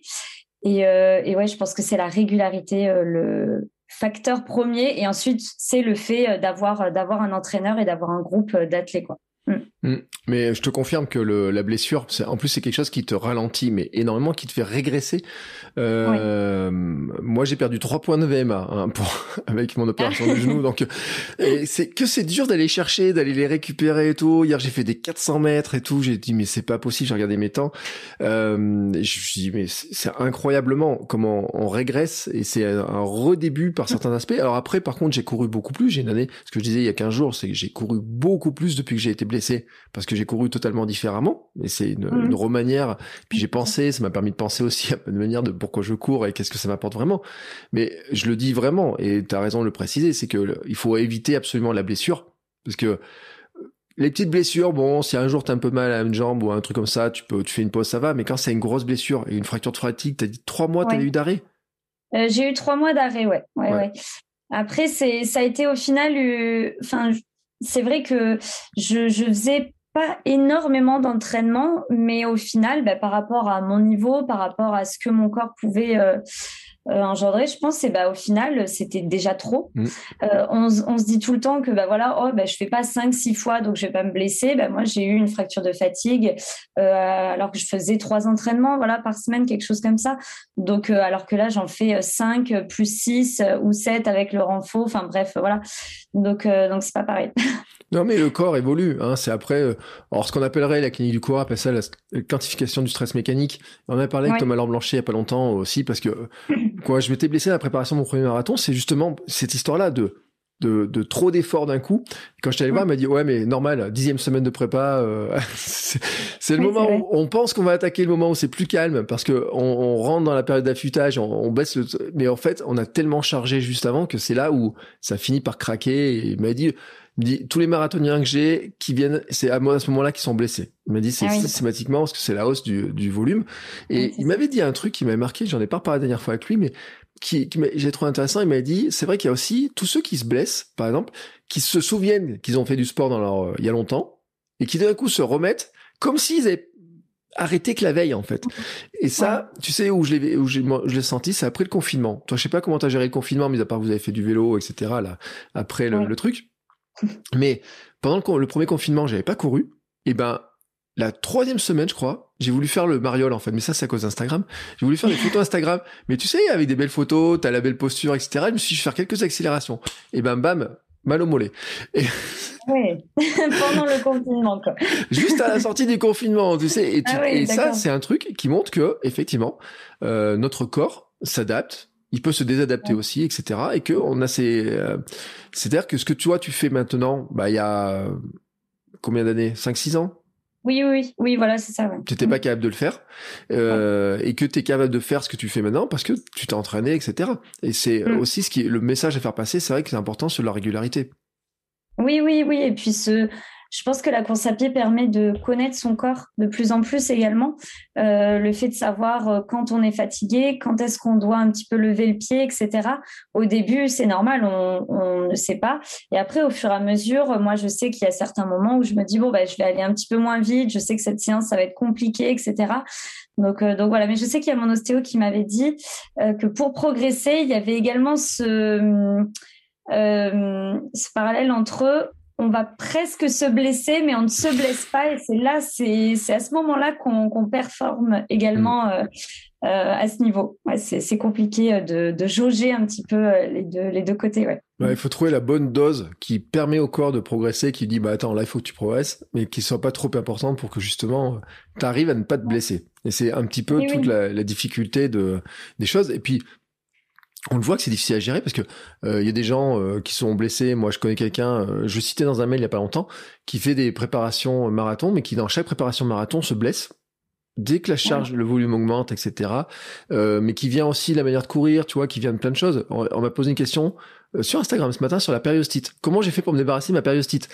Speaker 2: Et, euh, et, ouais, je pense que c'est la régularité euh, le facteur premier. Et ensuite, c'est le fait d'avoir un entraîneur et d'avoir un groupe d'athlètes.
Speaker 1: Mm. Mm. Mais je te confirme que le, la blessure, en plus c'est quelque chose qui te ralentit, mais énormément, qui te fait régresser. Euh, Moi, j'ai perdu trois points de VMA hein, pour, avec mon opération du genou, donc c'est que c'est dur d'aller chercher, d'aller les récupérer et tout. Hier, j'ai fait des 400 mètres et tout. J'ai dit mais c'est pas possible. J'ai regardé mes temps. Euh, je me suis dit mais c'est incroyablement comment on régresse et c'est un redébut par certains aspects. Alors après, par contre, j'ai couru beaucoup plus. J'ai une année, ce que je disais il y a 15 jours, c'est que j'ai couru beaucoup plus depuis que j'ai été blessé parce que j'ai couru totalement différemment. Et c'est une, mmh. une remanière. Puis j'ai pensé, ça m'a permis de penser aussi à une manière de pourquoi je cours et qu'est-ce que ça m'apporte vraiment. Mais je le dis vraiment, et tu as raison de le préciser, c'est que il faut éviter absolument la blessure. Parce que euh, les petites blessures, bon, si un jour t'as un peu mal à une jambe ou un truc comme ça, tu peux, tu fais une pause, ça va. Mais quand c'est une grosse blessure et une fracture de fatigue, t'as dit trois mois, t'as eu d'arrêt?
Speaker 2: Euh, j'ai eu trois mois d'arrêt, ouais. Ouais, ouais. Après, c'est, ça a été au final, euh, enfin, c'est vrai que je, je faisais pas énormément d'entraînement, mais au final, bah, par rapport à mon niveau, par rapport à ce que mon corps pouvait euh, euh, engendrer, je pense, c'est bah, au final, c'était déjà trop. Mm. Euh, on, on, se dit tout le temps que bah, voilà, oh, bah, je fais pas 5-6 fois, donc je vais pas me blesser. Bah, moi, j'ai eu une fracture de fatigue alors que je faisais trois entraînements voilà, par semaine, quelque chose comme ça. Donc, alors que là, j'en fais 5 plus 6 ou 7 avec le renfort. Enfin bref, voilà. Donc, donc c'est pas pareil.
Speaker 1: Non, mais le corps évolue. Hein. C'est après, euh, alors ce qu'on appellerait la clinique du coureur appelle ça la quantification du stress mécanique. On a parlé avec Thomas Laure Blanchet il y a pas longtemps aussi parce que quoi, je m'étais blessé à la préparation de mon premier marathon. C'est justement cette histoire-là de de, de trop d'efforts d'un coup. Quand je suis allé voir, il m'a dit ouais mais normal, dixième semaine de prépa, euh, c'est le moment où on pense qu'on va attaquer le moment où c'est plus calme parce que on, on rentre dans la période d'affûtage, on, on, baisse le, mais en fait on a tellement chargé juste avant que c'est là où ça finit par craquer. Et il m'a dit me dit tous les marathoniens que j'ai qui viennent, c'est à, à ce moment-là qui sont blessés. Il m'a dit c'est ah systématiquement parce que c'est la hausse du, du volume. Et il m'avait dit un truc qui m'a marqué, j'en ai pas parlé la dernière fois avec lui, mais qui, qui j'ai trouvé intéressant. Il m'a dit c'est vrai qu'il y a aussi tous ceux qui se blessent, par exemple, qui se souviennent qu'ils ont fait du sport dans leur euh, il y a longtemps et qui d'un coup se remettent comme s'ils avaient arrêté que la veille en fait. Et ça, tu sais où je l'ai où je l'ai senti, c'est après le confinement. Toi, je sais pas comment t'as géré le confinement, mais à part que vous avez fait du vélo, etc. Là, après le, le truc. Mais pendant le, premier confinement, j'avais pas couru. Et ben, la troisième semaine, je crois, j'ai voulu faire le mariole en fait, mais ça c'est à cause d'Instagram. J'ai voulu faire des photos Instagram, mais tu sais, avec des belles photos, t'as la belle posture, etc. Je me suis dit, je vais faire quelques accélérations. Et ben bam, mal au mollet.
Speaker 2: Et... Oui, pendant le confinement. Quoi.
Speaker 1: Juste à la sortie du confinement, tu sais. Et, ah ça, c'est un truc qui montre que, effectivement, euh, notre corps s'adapte. Il peut se désadapter aussi, etc. Et que on a ces. Euh, c'est-à-dire que ce que toi tu fais maintenant, bah il y a combien d'années? 5-6 ans?
Speaker 2: Oui, oui, oui, voilà, c'est ça.
Speaker 1: Tu n'étais pas capable de le faire euh, et que tu es capable de faire ce que tu fais maintenant parce que tu t'es entraîné, etc. Et c'est mm. aussi ce qui est le message à faire passer. C'est vrai que c'est important sur la régularité.
Speaker 2: Oui, oui, oui. Et puis ce, je pense que la course à pied permet de connaître son corps de plus en plus également. Euh, le fait de savoir euh, quand on est fatigué, quand est-ce qu'on doit un petit peu lever le pied, etc. Au début, c'est normal, on, ne sait pas. Et après, au fur et à mesure, moi, je sais qu'il y a certains moments où je me dis bon, bah, je vais aller un petit peu moins vite. Je sais que cette séance, ça va être compliqué, etc. Donc, euh, donc voilà. Mais je sais qu'il y a mon ostéo qui m'avait dit que pour progresser, il y avait également ce ce parallèle entre on va presque se blesser, mais on ne se blesse pas. Et c'est là, c'est à ce moment-là qu'on performe également mm. euh, euh, à ce niveau. c'est compliqué euh, de, jauger un petit peu les deux, les deux côtés. Ouais.
Speaker 1: il faut trouver la bonne dose qui permet au corps de progresser, qui dit bah attends là il faut que tu progresses, mais qui soit pas trop importante pour que justement tu arrives à ne pas te blesser. Et c'est un petit peu toute La, la, difficulté de des choses. Et puis on le voit que c'est difficile à gérer parce que euh, il y a des gens euh, qui sont blessés. Moi, je connais quelqu'un, euh, je citais dans un mail il y a pas longtemps, qui fait des préparations marathon, mais qui dans chaque préparation marathon se blesse dès que la charge, le volume augmente, etc. mais qui vient aussi la manière de courir, tu vois, qui vient de plein de choses. On, m'a posé une question sur Instagram ce matin sur la périostite. Comment j'ai fait pour me débarrasser de ma périostite?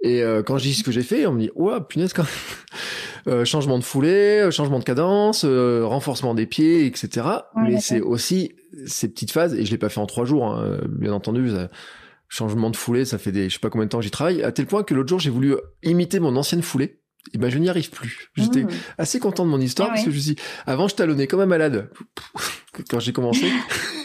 Speaker 1: Et quand je dis ce que j'ai fait, on me dit, ouais, punaise quand même. Euh, changement de foulée, euh, changement de cadence, euh, renforcement des pieds, etc. Mais c'est aussi ces petites phases, et je l'ai pas fait en trois jours, hein, bien entendu. changement de foulée, ça fait des, je sais pas combien de temps j'y travaille, à tel point que l'autre jour j'ai voulu imiter mon ancienne foulée. Et ben je n'y arrive plus. J'étais mmh. assez content de mon histoire ah parce que je suis avant je talonnais comme un malade quand j'ai commencé.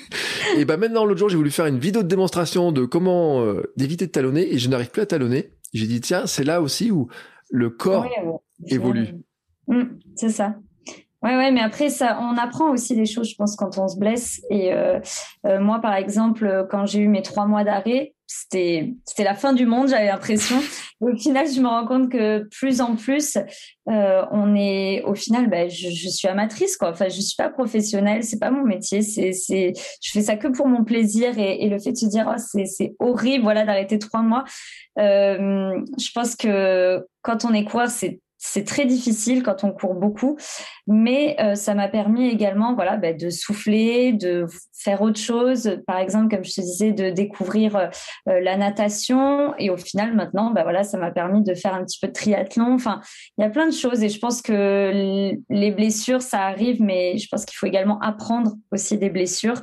Speaker 1: et ben maintenant l'autre jour j'ai voulu faire une vidéo de démonstration de comment d'éviter de talonner et je n'arrive plus à talonner. J'ai dit tiens c'est là aussi où le corps évolue.
Speaker 2: Mm, c'est ça. Ouais, ouais, mais après, ça, on apprend aussi des choses, je pense, quand on se blesse. Et euh, euh, moi, par exemple, quand j'ai eu mes trois mois d'arrêt, c'était c'était la fin du monde, j'avais l'impression. Au final, je me rends compte que plus en plus, euh, on est, au final, bah, je, je, suis amatrice, quoi. Enfin, je suis pas professionnelle, c'est pas mon métier, c'est c'est, je fais ça que pour mon plaisir et, et le fait de se dire, oh, c'est c'est horrible, voilà, d'arrêter trois mois. Euh, je pense que quand on est coureur, c'est c'est très difficile quand on court beaucoup, mais euh, ça m'a permis également, voilà, bah, de souffler, de faire autre chose. Par exemple, comme je te disais, de découvrir euh, la natation. Et au final, maintenant, bah, voilà, ça m'a permis de faire un petit peu de triathlon. Enfin, il y a plein de choses. Et je pense que les blessures, ça arrive, mais je pense qu'il faut également apprendre aussi des blessures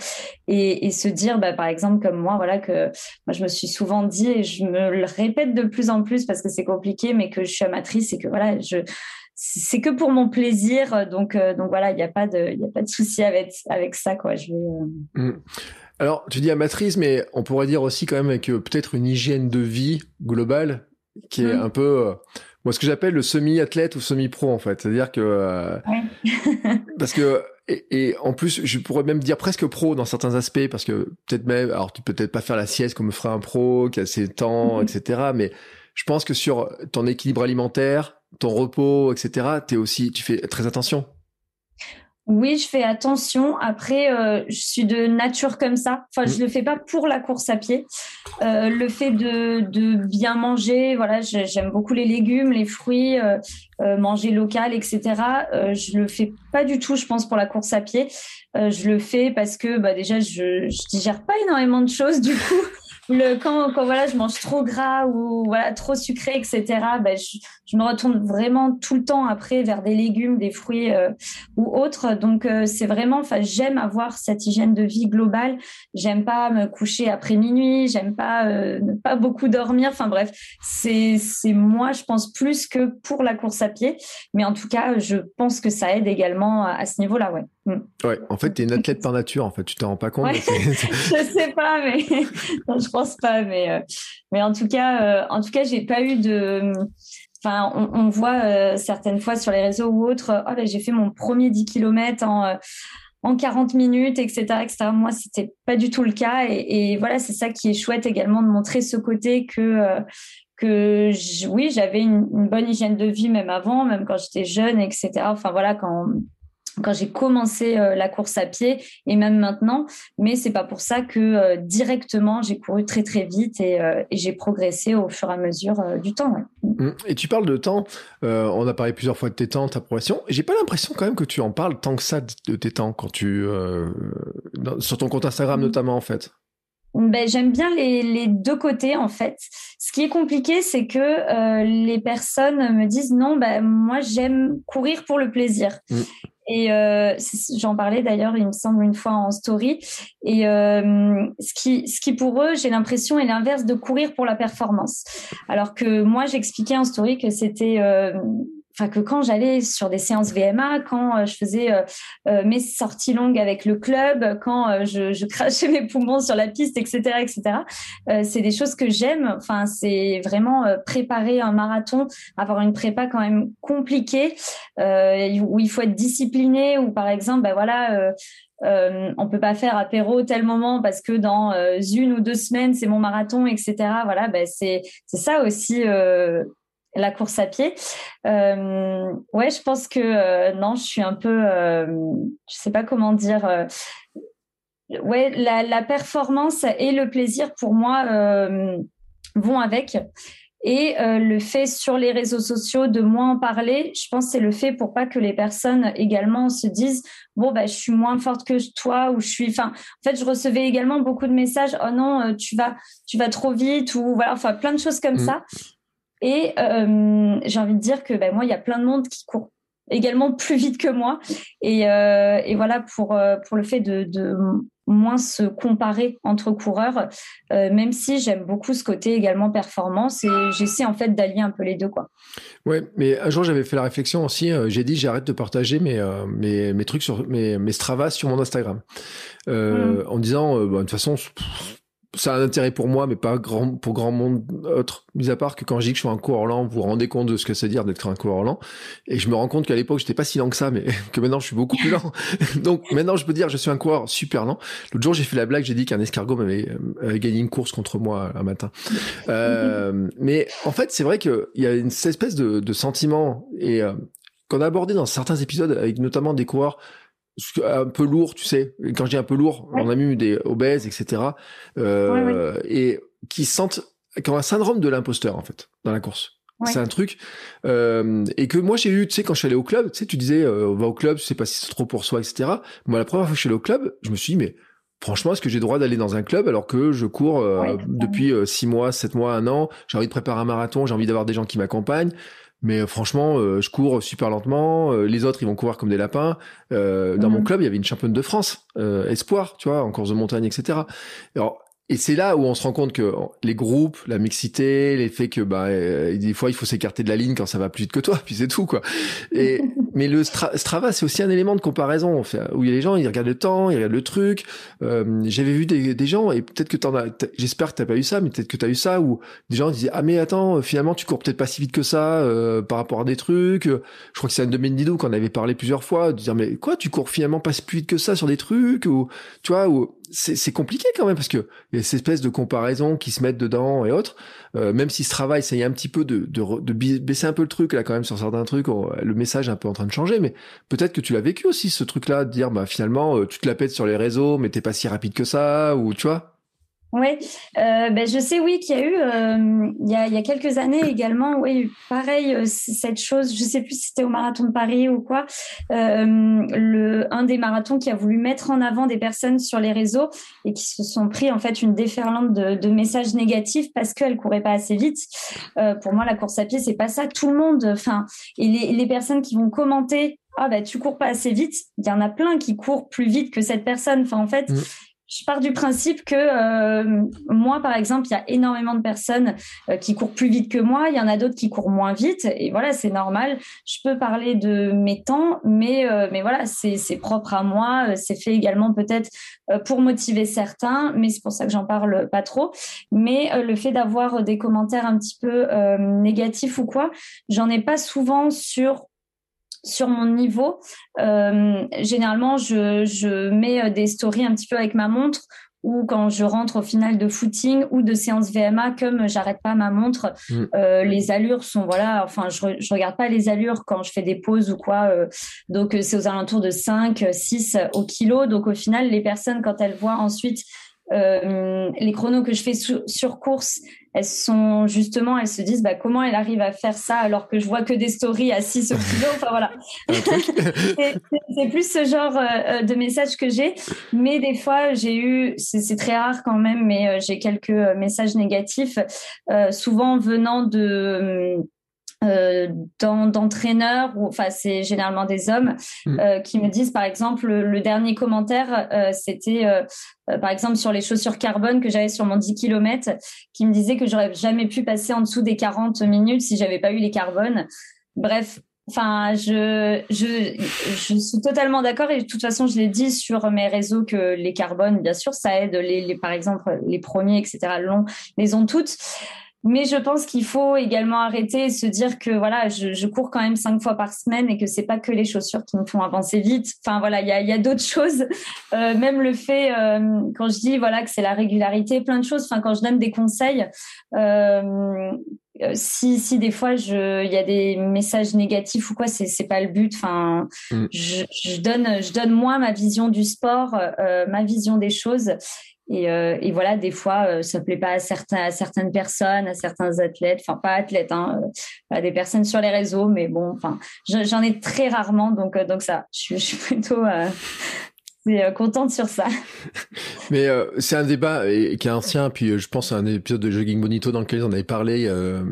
Speaker 2: et, et se dire, bah, par exemple, comme moi, voilà, que moi, je me suis souvent dit et je me le répète de plus en plus parce que c'est compliqué, mais que je suis amatrice et que voilà, je c'est que pour mon plaisir. Donc, euh, donc voilà, il n'y a pas de, il a pas de souci avec, avec ça, quoi. Je euh,
Speaker 1: mm. Alors, tu dis amatrice, mais on pourrait dire aussi quand même avec euh, peut-être une hygiène de vie globale qui est mm. un peu, moi, ce que j'appelle le semi-athlète ou semi-pro, en fait. C'est-à-dire que, parce que, et, en plus, je pourrais même dire presque pro dans certains aspects, parce que peut-être même, alors tu peux peut-être pas faire la sieste comme ferait un pro, qui a ses temps, mm-hmm. etc. Mais je pense que sur ton équilibre alimentaire, ton repos, etc., es aussi, tu fais très attention.
Speaker 2: Oui, je fais attention. Après, euh, je suis de nature comme ça. Enfin, je mm. le fais pas pour la course à pied. Euh, le fait de, de bien manger, voilà, j'aime beaucoup les légumes, les fruits, euh, manger local, etc. je le fais pas du tout, je pense, pour la course à pied. je le fais parce que, bah, déjà, je, je digère pas énormément de choses, du coup le quand, quand voilà je mange trop gras ou voilà trop sucré etc ben je, me retourne vraiment tout le temps après vers des légumes des fruits euh, ou autres. Donc euh, c'est vraiment enfin j'aime avoir cette hygiène de vie globale. J'aime pas me coucher après minuit j'aime pas euh, pas beaucoup dormir. Enfin bref c'est moi je pense plus que pour la course à pied. Mais en tout cas je pense que ça aide également à, à ce niveau là ouais.
Speaker 1: Ouais, en fait, tu es une athlète par nature, en fait, tu t'en rends pas compte.
Speaker 2: je sais pas, mais non, je pense pas, mais euh, mais en tout cas, euh, en tout cas, j'ai pas eu de. Enfin, on, voit euh, certaines fois sur les réseaux ou autres, oh, ben, j'ai fait mon premier 10 km en en 40 minutes, etc., etc. Moi, c'était pas du tout le cas. Et, voilà, c'est ça qui est chouette également de montrer ce côté que euh, que oui, j'avais une, une, bonne hygiène de vie même avant, même quand j'étais jeune, etc. Enfin voilà, quand quand j'ai commencé euh, la course à pied et même maintenant, mais c'est pas pour ça que euh, directement j'ai couru très très vite et, euh, et j'ai progressé au fur et à mesure du temps.
Speaker 1: Mmh. Et tu parles de temps, on a parlé plusieurs fois de tes temps, ta progression. J'ai pas l'impression quand même que tu en parles tant que ça de tes temps quand tu sur ton compte Instagram mmh. notamment en fait.
Speaker 2: Ben, j'aime bien les, les, deux côtés en fait. Ce qui est compliqué, c'est que les personnes me disent non, ben, moi j'aime courir pour le plaisir. Mmh. Et euh, j'en parlais d'ailleurs, il me semble, une fois en story. Et euh, ce, qui, ce qui pour eux, j'ai l'impression, est l'inverse de courir pour la performance. Alors que moi, j'expliquais en story que c'était euh, enfin que quand j'allais sur des séances VMA, quand euh, je faisais euh, euh, mes sorties longues avec le club, quand je, je, crachais mes poumons sur la piste, etc., etc. c'est des choses que j'aime. Enfin, c'est vraiment préparer un marathon, avoir une prépa quand même compliquée, où il faut être discipliné, ou par exemple, ben voilà. Euh, on peut pas faire apéro tel moment parce que dans une ou deux semaines c'est mon marathon etc voilà ben c'est c'est ça aussi euh, la course à pied. Euh, ouais, je pense que euh, non, je suis un peu, euh, je sais pas comment dire. Euh, ouais, la, la, performance et le plaisir pour moi vont avec. Et le fait sur les réseaux sociaux de moins en parler, je pense c'est le fait pour pas que les personnes également se disent bon bah je suis moins forte que toi ou je suis enfin en fait je recevais également beaucoup de messages oh non tu vas tu vas trop vite ou voilà enfin plein de choses comme mmh. ça et euh, j'ai envie de dire que ben, moi, il y a plein de monde qui court également plus vite que moi. Et, euh, et voilà, pour, euh, pour le fait de, de, moins se comparer entre coureurs, euh, même si j'aime beaucoup ce côté également performance et j'essaie en fait d'allier un peu les deux. Quoi.
Speaker 1: Ouais, mais un jour j'avais fait la réflexion aussi, euh, j'ai dit j'arrête de partager mes, euh, mes, mes, trucs sur mes, mes Stravas sur mon Instagram. Mmh. En disant, bah, de toute façon, ça a un intérêt pour moi, mais pas grand, pour grand monde autre. Mis à part que quand je dis que je suis un coureur lent, vous vous rendez compte de ce que c'est dire d'être un coureur lent. Et je me rends compte qu'à l'époque, j'étais pas si lent que ça, mais que maintenant, je suis beaucoup plus lent. Donc, maintenant, je peux dire, je suis un coureur super lent. L'autre jour, j'ai fait la blague, j'ai dit qu'un escargot m'avait gagné une course contre moi un matin. Euh, mais en fait, c'est vrai qu'il y a une espèce de, de sentiment et euh, qu'on a abordé dans certains épisodes avec notamment des coureurs un peu lourd, tu sais. Quand je dis un peu lourd, on a mis des obèses, etc. Euh, Et qui sentent, qui ont un syndrome de l'imposteur en fait dans la course. C'est un truc euh, et que moi j'ai eu, tu sais, quand je suis allé au club, tu sais, tu disais, euh, on va au club, je sais pas si c'est trop pour soi, etc. Moi, la première fois que je suis allé au club, je me suis dit, mais franchement, est-ce que j'ai le droit d'aller dans un club alors que je cours euh, depuis euh, six mois, sept mois, un an, j'ai envie de préparer un marathon, j'ai envie d'avoir des gens qui m'accompagnent. Mais euh, franchement, euh, je cours super lentement. Euh, les autres, ils vont courir comme des lapins. dans mon mhm. club, il y avait une championne de France, espoir, tu vois, en course de montagne, etc. Alors, et c'est là où on se rend compte que les groupes, la mixité, les faits que bah des fois il faut s'écarter de la ligne quand ça va plus vite que toi, puis c'est tout quoi. Et mais le Strava c'est aussi un élément de comparaison où il y a les gens ils regardent le temps, ils regardent le truc. Euh, J'avais vu des, des, gens et peut-être que t'en as, j'espère que t'as pas eu ça, mais peut-être que t'as eu ça où des gens disaient ah mais attends finalement tu cours peut-être pas si vite que ça euh, par rapport à des trucs. Je crois que c'est un de Mendidou qu'on avait parlé plusieurs fois de dire mais quoi tu cours finalement pas si vite que ça sur des trucs? Ou tu vois ou c'est compliqué quand même parce que y a cette espèce de comparaison qui se mettent dedans et autres. Euh, même si ce travail essaye un petit peu de, de, de, baisser un peu le truc là quand même sur certains trucs, le message est un peu en train de changer. Mais peut-être que tu l'as vécu aussi ce truc-là, de dire bah finalement euh, tu te la pètes sur les réseaux, mais t'es pas si rapide que ça ou tu vois.
Speaker 2: Oui, euh, ben je sais, oui, qu'il y a eu, euh, il, y a, il y a quelques années également, oui, pareil, euh, cette chose, je sais plus si c'était au marathon de Paris ou quoi, le, un des marathons qui a voulu mettre en avant des personnes sur les réseaux et qui se sont pris en fait une déferlante de, messages négatifs parce qu'elles couraient pas assez vite. pour moi, la course à pied, c'est pas ça. Tout le monde, enfin, et les, les personnes qui vont commenter ah bah tu cours pas assez vite. Il y en a plein qui courent plus vite que cette personne. Enfin en fait, mmh je pars du principe que euh, moi, par exemple, il y a énormément de personnes euh, qui courent plus vite que moi. Il y en a d'autres qui courent moins vite. Et voilà, c'est normal. Je peux parler de mes temps, mais, euh, mais voilà, c'est propre à moi. C'est fait également peut-être pour motiver certains, mais c'est pour ça que j'en parle pas trop. Mais le fait d'avoir des commentaires un petit peu négatifs ou quoi, j'en ai pas souvent sur sur mon niveau, généralement, je, je mets des stories un petit peu avec ma montre ou quand je rentre au final de footing ou de séance VMA, comme j'arrête pas ma montre, mm. euh, les allures sont voilà. Enfin, je, je regarde pas les allures quand je fais des pauses ou quoi. Euh, donc euh, c'est aux alentours de 5, 6 au kilo. Donc au final, les personnes quand elles voient ensuite euh, les chronos que je fais sur course, elles sont justement, elles se disent bah, comment elle arrive à faire ça alors que je vois que des stories à 6 au kilo. Enfin voilà. c'est plus ce genre euh, de message que j'ai. Mais des fois, j'ai eu, c'est très rare quand même, mais euh, j'ai quelques messages négatifs, souvent venant de euh, d'entraîneurs, enfin c'est généralement des hommes, mm. euh, qui me disent par exemple le, dernier commentaire, euh, c'était euh, par exemple sur les chaussures carbone que j'avais sur mon 10 km, qui me disait que j'aurais jamais pu passer en dessous des 40 minutes si j'avais pas eu les carbones. Bref, Enfin, je, je, je suis totalement d'accord et de toute façon, je l'ai dit sur mes réseaux que les carbones, bien sûr, ça aide. Les, les par exemple, les premiers, etc., longs, les ont toutes. Mais je pense qu'il faut également arrêter et se dire que voilà, je, je, cours quand même cinq fois par semaine et que c'est pas que les chaussures qui me font avancer vite. Enfin voilà, il y a, y a d'autres choses. Euh, même le fait euh, quand je dis voilà que c'est la régularité, plein de choses. Enfin quand je donne des conseils. Euh, si, si des fois il y a des messages négatifs ou quoi c'est c'est pas le but enfin mm. je, je, donne je donne moi ma vision du sport euh, ma vision des choses et, euh, et, voilà, des fois, euh, ça plaît pas à, certains, à certaines personnes, à certains athlètes, enfin pas athlètes, hein, euh, des personnes sur les réseaux, mais bon, enfin, j'en ai très rarement, donc donc ça, je, je suis plutôt euh, contente sur ça.
Speaker 1: Mais euh, c'est un débat et, qui est ancien. Puis euh, je pense à un épisode de Jogging Bonito dans lequel on avait parlé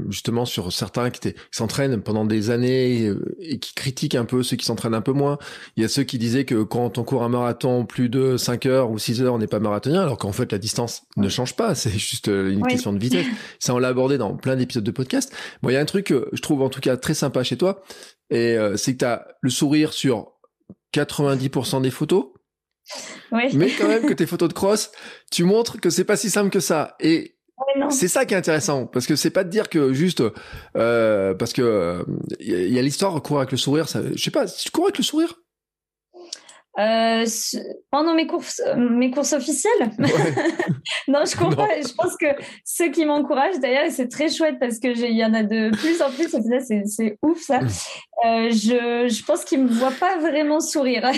Speaker 1: justement sur certains qui, qui s'entraînent pendant des années et qui critiquent un peu ceux qui s'entraînent un peu moins. Il y a ceux qui disaient que quand on court un marathon plus de 5 heures ou 6 heures, on n'est pas marathonien, alors qu'en fait la distance ne change pas. C'est juste une question de vitesse. Ça, on l'a abordé dans plein d'épisodes de podcast. Bon, il y a un truc que je trouve en tout cas très sympa chez toi, et c'est que tu as le sourire sur 90% des photos mais quand même que tes photos de cross, tu montres que c'est pas si simple que ça. Et c'est ça qui est intéressant, parce que c'est pas de dire que juste euh, parce que il y a, l'histoire courir avec le sourire. Ça, je sais pas, tu cours avec le sourire?
Speaker 2: Euh, pendant mes courses, mes courses officielles? non, je cours pas. Je pense que ceux qui m'encouragent, d'ailleurs, c'est très chouette parce que il y en a de plus en plus. C'est ouf ça. Mm. Euh, je, je pense qu'ils me voient pas vraiment sourire.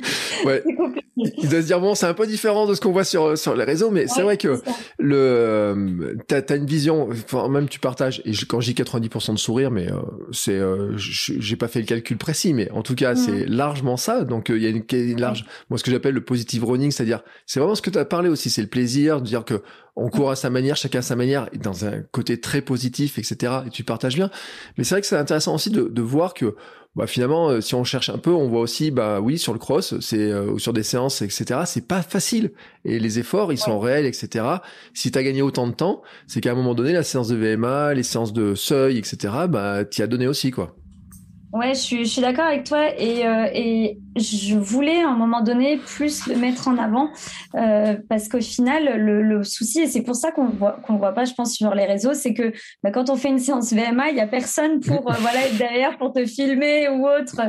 Speaker 1: ouais. Il doit se dire bon, c'est un peu différent de ce qu'on voit sur sur les réseaux, mais c'est vrai que le euh, t'as as une vision. Enfin, même tu partages. Et quand j'ai 90% de sourire, mais euh, c'est euh, j'ai pas fait le calcul précis, mais en tout cas, c'est mm. largement ça. Donc il y a une large, moi ce que j'appelle le positive running, c'est-à-dire c'est vraiment ce que tu as parlé aussi, c'est le plaisir de dire que on court à sa manière, chacun à sa manière, dans un côté très positif, etc. Et tu partages bien. Mais c'est vrai que c'est intéressant aussi de, de voir que bah, finalement, euh, si on cherche un peu, on voit aussi, bah oui, sur le cross, c'est euh, ou sur des séances, etc. C'est pas facile et les efforts, ils sont réels, etc. Si tu as gagné autant de temps, c'est qu'à un moment donné, la séance de VMA, les séances de seuil, etc. Bah, t'y as donné aussi, quoi.
Speaker 2: Ouais, je suis, d'accord avec toi et, euh, et je voulais à un moment donné plus le mettre en avant euh, parce qu'au final, le, souci, et c'est pour ça qu'on voit, qu'on voit pas, je pense, sur les réseaux, c'est que bah, quand on fait une séance VMA, il y a personne pour euh, voilà être derrière pour te filmer ou autre.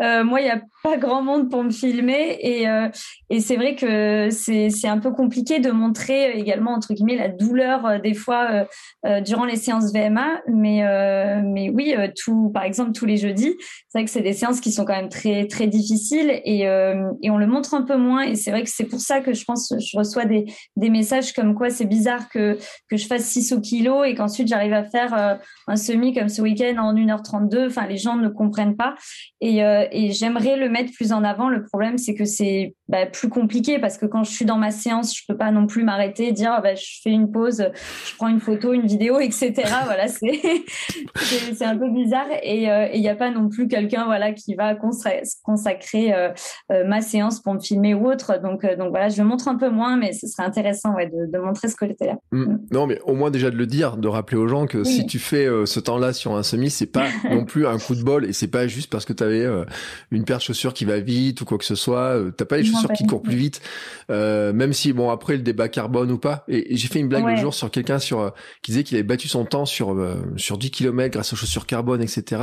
Speaker 2: Moi, il y a pas grand monde pour me filmer et, c'est vrai que c'est, c'est un peu compliqué de montrer également entre guillemets la douleur des fois durant les séances VMA, mais mais oui, tout, par exemple tous les jeudis c'est vrai que c'est des séances qui sont quand même très très difficiles et, euh, et on le montre un peu moins. Et c'est vrai que c'est pour ça que je pense je reçois des, des messages comme quoi c'est bizarre que que je fasse 6 au kilo et qu'ensuite j'arrive à faire euh, un semi comme ce week-end en 1h32. Enfin, les gens ne comprennent pas. Et, euh, et j'aimerais le mettre plus en avant. Le problème, c'est que c'est bah, plus compliqué parce que quand je suis dans ma séance, je peux pas non plus m'arrêter et dire bah, je fais une pause, je prends une photo, une vidéo, etc. voilà, c'est c'est un peu bizarre et il n'y a pas non plus quelqu'un voilà qui va consacrer euh, euh, ma séance pour me filmer ou autre. Donc euh, donc voilà, je montre un peu moins, mais ce serait intéressant ouais, de, de montrer ce que j'étais là.
Speaker 1: Mm. Mm. Non, mais au moins déjà de le dire, de rappeler aux gens que si tu fais ce temps-là sur un semi, c'est pas non plus un coup de bol et c'est pas juste parce que tu avais une paire de chaussures qui va vite ou quoi que ce soit. T'as pas les chaussures qui courent plus vite, même si bon après le débat carbone ou pas. Et, j'ai fait une blague le jour sur quelqu'un sur qui disait qu'il avait battu son temps sur sur 10 km grâce aux chaussures carbone, etc.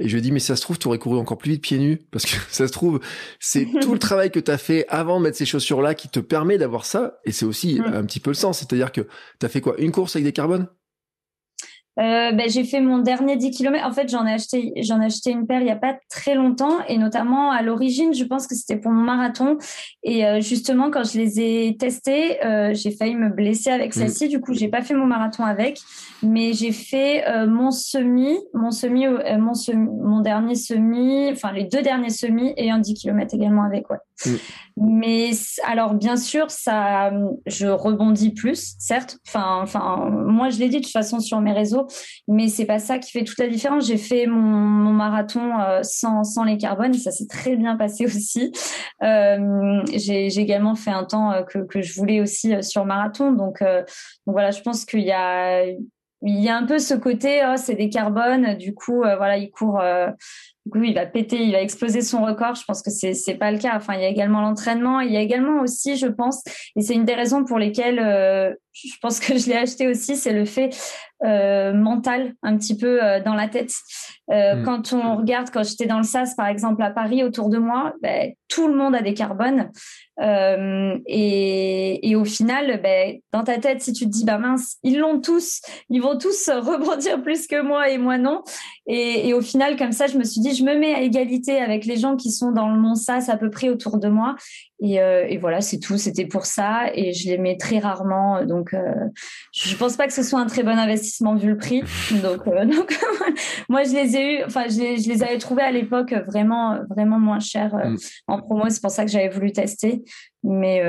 Speaker 1: Et je dis mais ça se trouve, tu aurais couru encore plus vite pieds nus, parce que ça se trouve, c'est tout le travail que tu as fait avant de mettre ces chaussures-là qui te permet d'avoir ça, et c'est aussi un petit peu le sens, c'est-à-dire que tu as fait quoi? Une course avec des carbones?
Speaker 2: Euh, ben, j'ai fait mon dernier 10 km. En fait, j'en ai acheté, j'en ai acheté une paire il y a pas très longtemps et notamment à l'origine, je pense que c'était pour mon marathon. Et euh, justement, quand je les ai testés, euh, j'ai failli me blesser avec mm. celle-ci. Du coup, j'ai pas fait mon marathon avec, mais j'ai fait mon semi, mon semi, mon semi, mon dernier semi, enfin les deux derniers semis et un 10 km également avec. Ouais. Mm. Mais alors, bien sûr, ça, je rebondis plus, certes. Enfin, enfin, moi, je l'ai dit de toute façon sur mes réseaux, mais c'est pas ça qui fait toute la différence. J'ai fait mon, marathon euh, sans, sans les carbones ça s'est très bien passé aussi. Euh, j'ai également fait un temps euh, que, que je voulais aussi sur marathon. Donc, voilà, je pense qu'il y a il y a un peu ce côté, oh, c'est des carbones, du coup, voilà, il coup, il va péter, il va exploser son record. Je pense que c'est c'est pas le cas. Enfin, il y a également l'entraînement. Il y a également aussi, je pense, et c'est une des raisons pour lesquelles euh, je pense que je l'ai acheté aussi, c'est le fait euh, mental un petit peu euh, dans la tête. Euh, mm. Quand on regarde, quand j'étais dans le SAS par exemple à Paris autour de moi, ben, tout le monde a des carbones. Et, et, au final, ben, dans ta tête, si tu te dis bah mince, ils l'ont tous, ils vont tous rebondir plus que moi et moi non. Et, et, au final, comme ça, je me suis dit, je me mets à égalité avec les gens qui sont dans le mon SAS à peu près autour de moi. Et, euh, et voilà, c'est tout. C'était pour ça. Et je les mets très rarement. Donc, euh, je pense pas que ce soit un très bon investissement vu le prix. Donc, euh, donc moi, je les ai eu. Enfin, je les, je les avais trouvés à l'époque vraiment, vraiment moins chers mm. en promo. C'est pour ça que j'avais voulu tester. Mais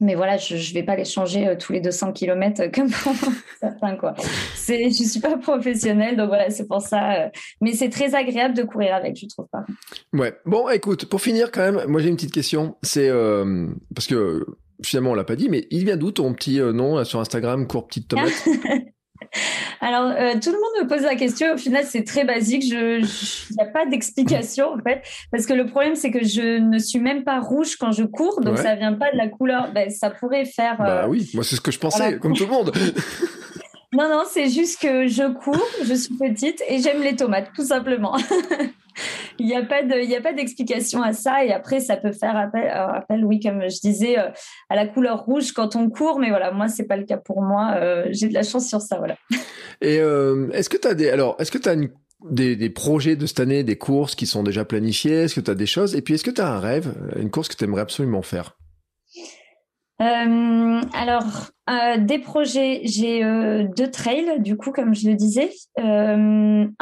Speaker 2: mais voilà, je ne vais pas les changer tous les 200 km comme pour certains. Quoi. je ne suis pas professionnelle, donc voilà, c'est pour ça. mais c'est très agréable de courir avec, je trouve pas.
Speaker 1: Ouais. Bon, écoute, pour finir quand même, moi j'ai une petite question. C'est parce que finalement on l'a pas dit, mais il vient d'où ton petit nom sur Instagram, court petite tomate?
Speaker 2: Alors, euh, tout le monde me pose la question. Au final, c'est très basique. Je, il n'y a pas d'explication, en fait. Parce que le problème, c'est que je ne suis même pas rouge quand je cours. Donc, ça vient pas de la couleur. Ben, ça pourrait faire.
Speaker 1: Bah euh, oui, moi, c'est ce que je pensais, comme tout le monde.
Speaker 2: non, non, c'est juste que je cours, je suis petite et j'aime les tomates, tout simplement. il n'y a pas d'explication à ça. Et après, ça peut faire appel, euh, appel, oui, comme je disais, euh, à la couleur rouge quand on court. Mais voilà, moi, c'est pas le cas pour moi. Euh, j'ai de la chance sur ça, voilà.
Speaker 1: Et est-ce que tu as des, alors, est-ce que tu as des, projets de cette année, des courses qui sont déjà planifiées? Est-ce que tu as des choses? Et puis, est-ce que tu as un rêve, une course que tu aimerais absolument faire?
Speaker 2: Euh, alors, euh, des projets, j'ai euh, deux trails, du coup, comme je le disais. un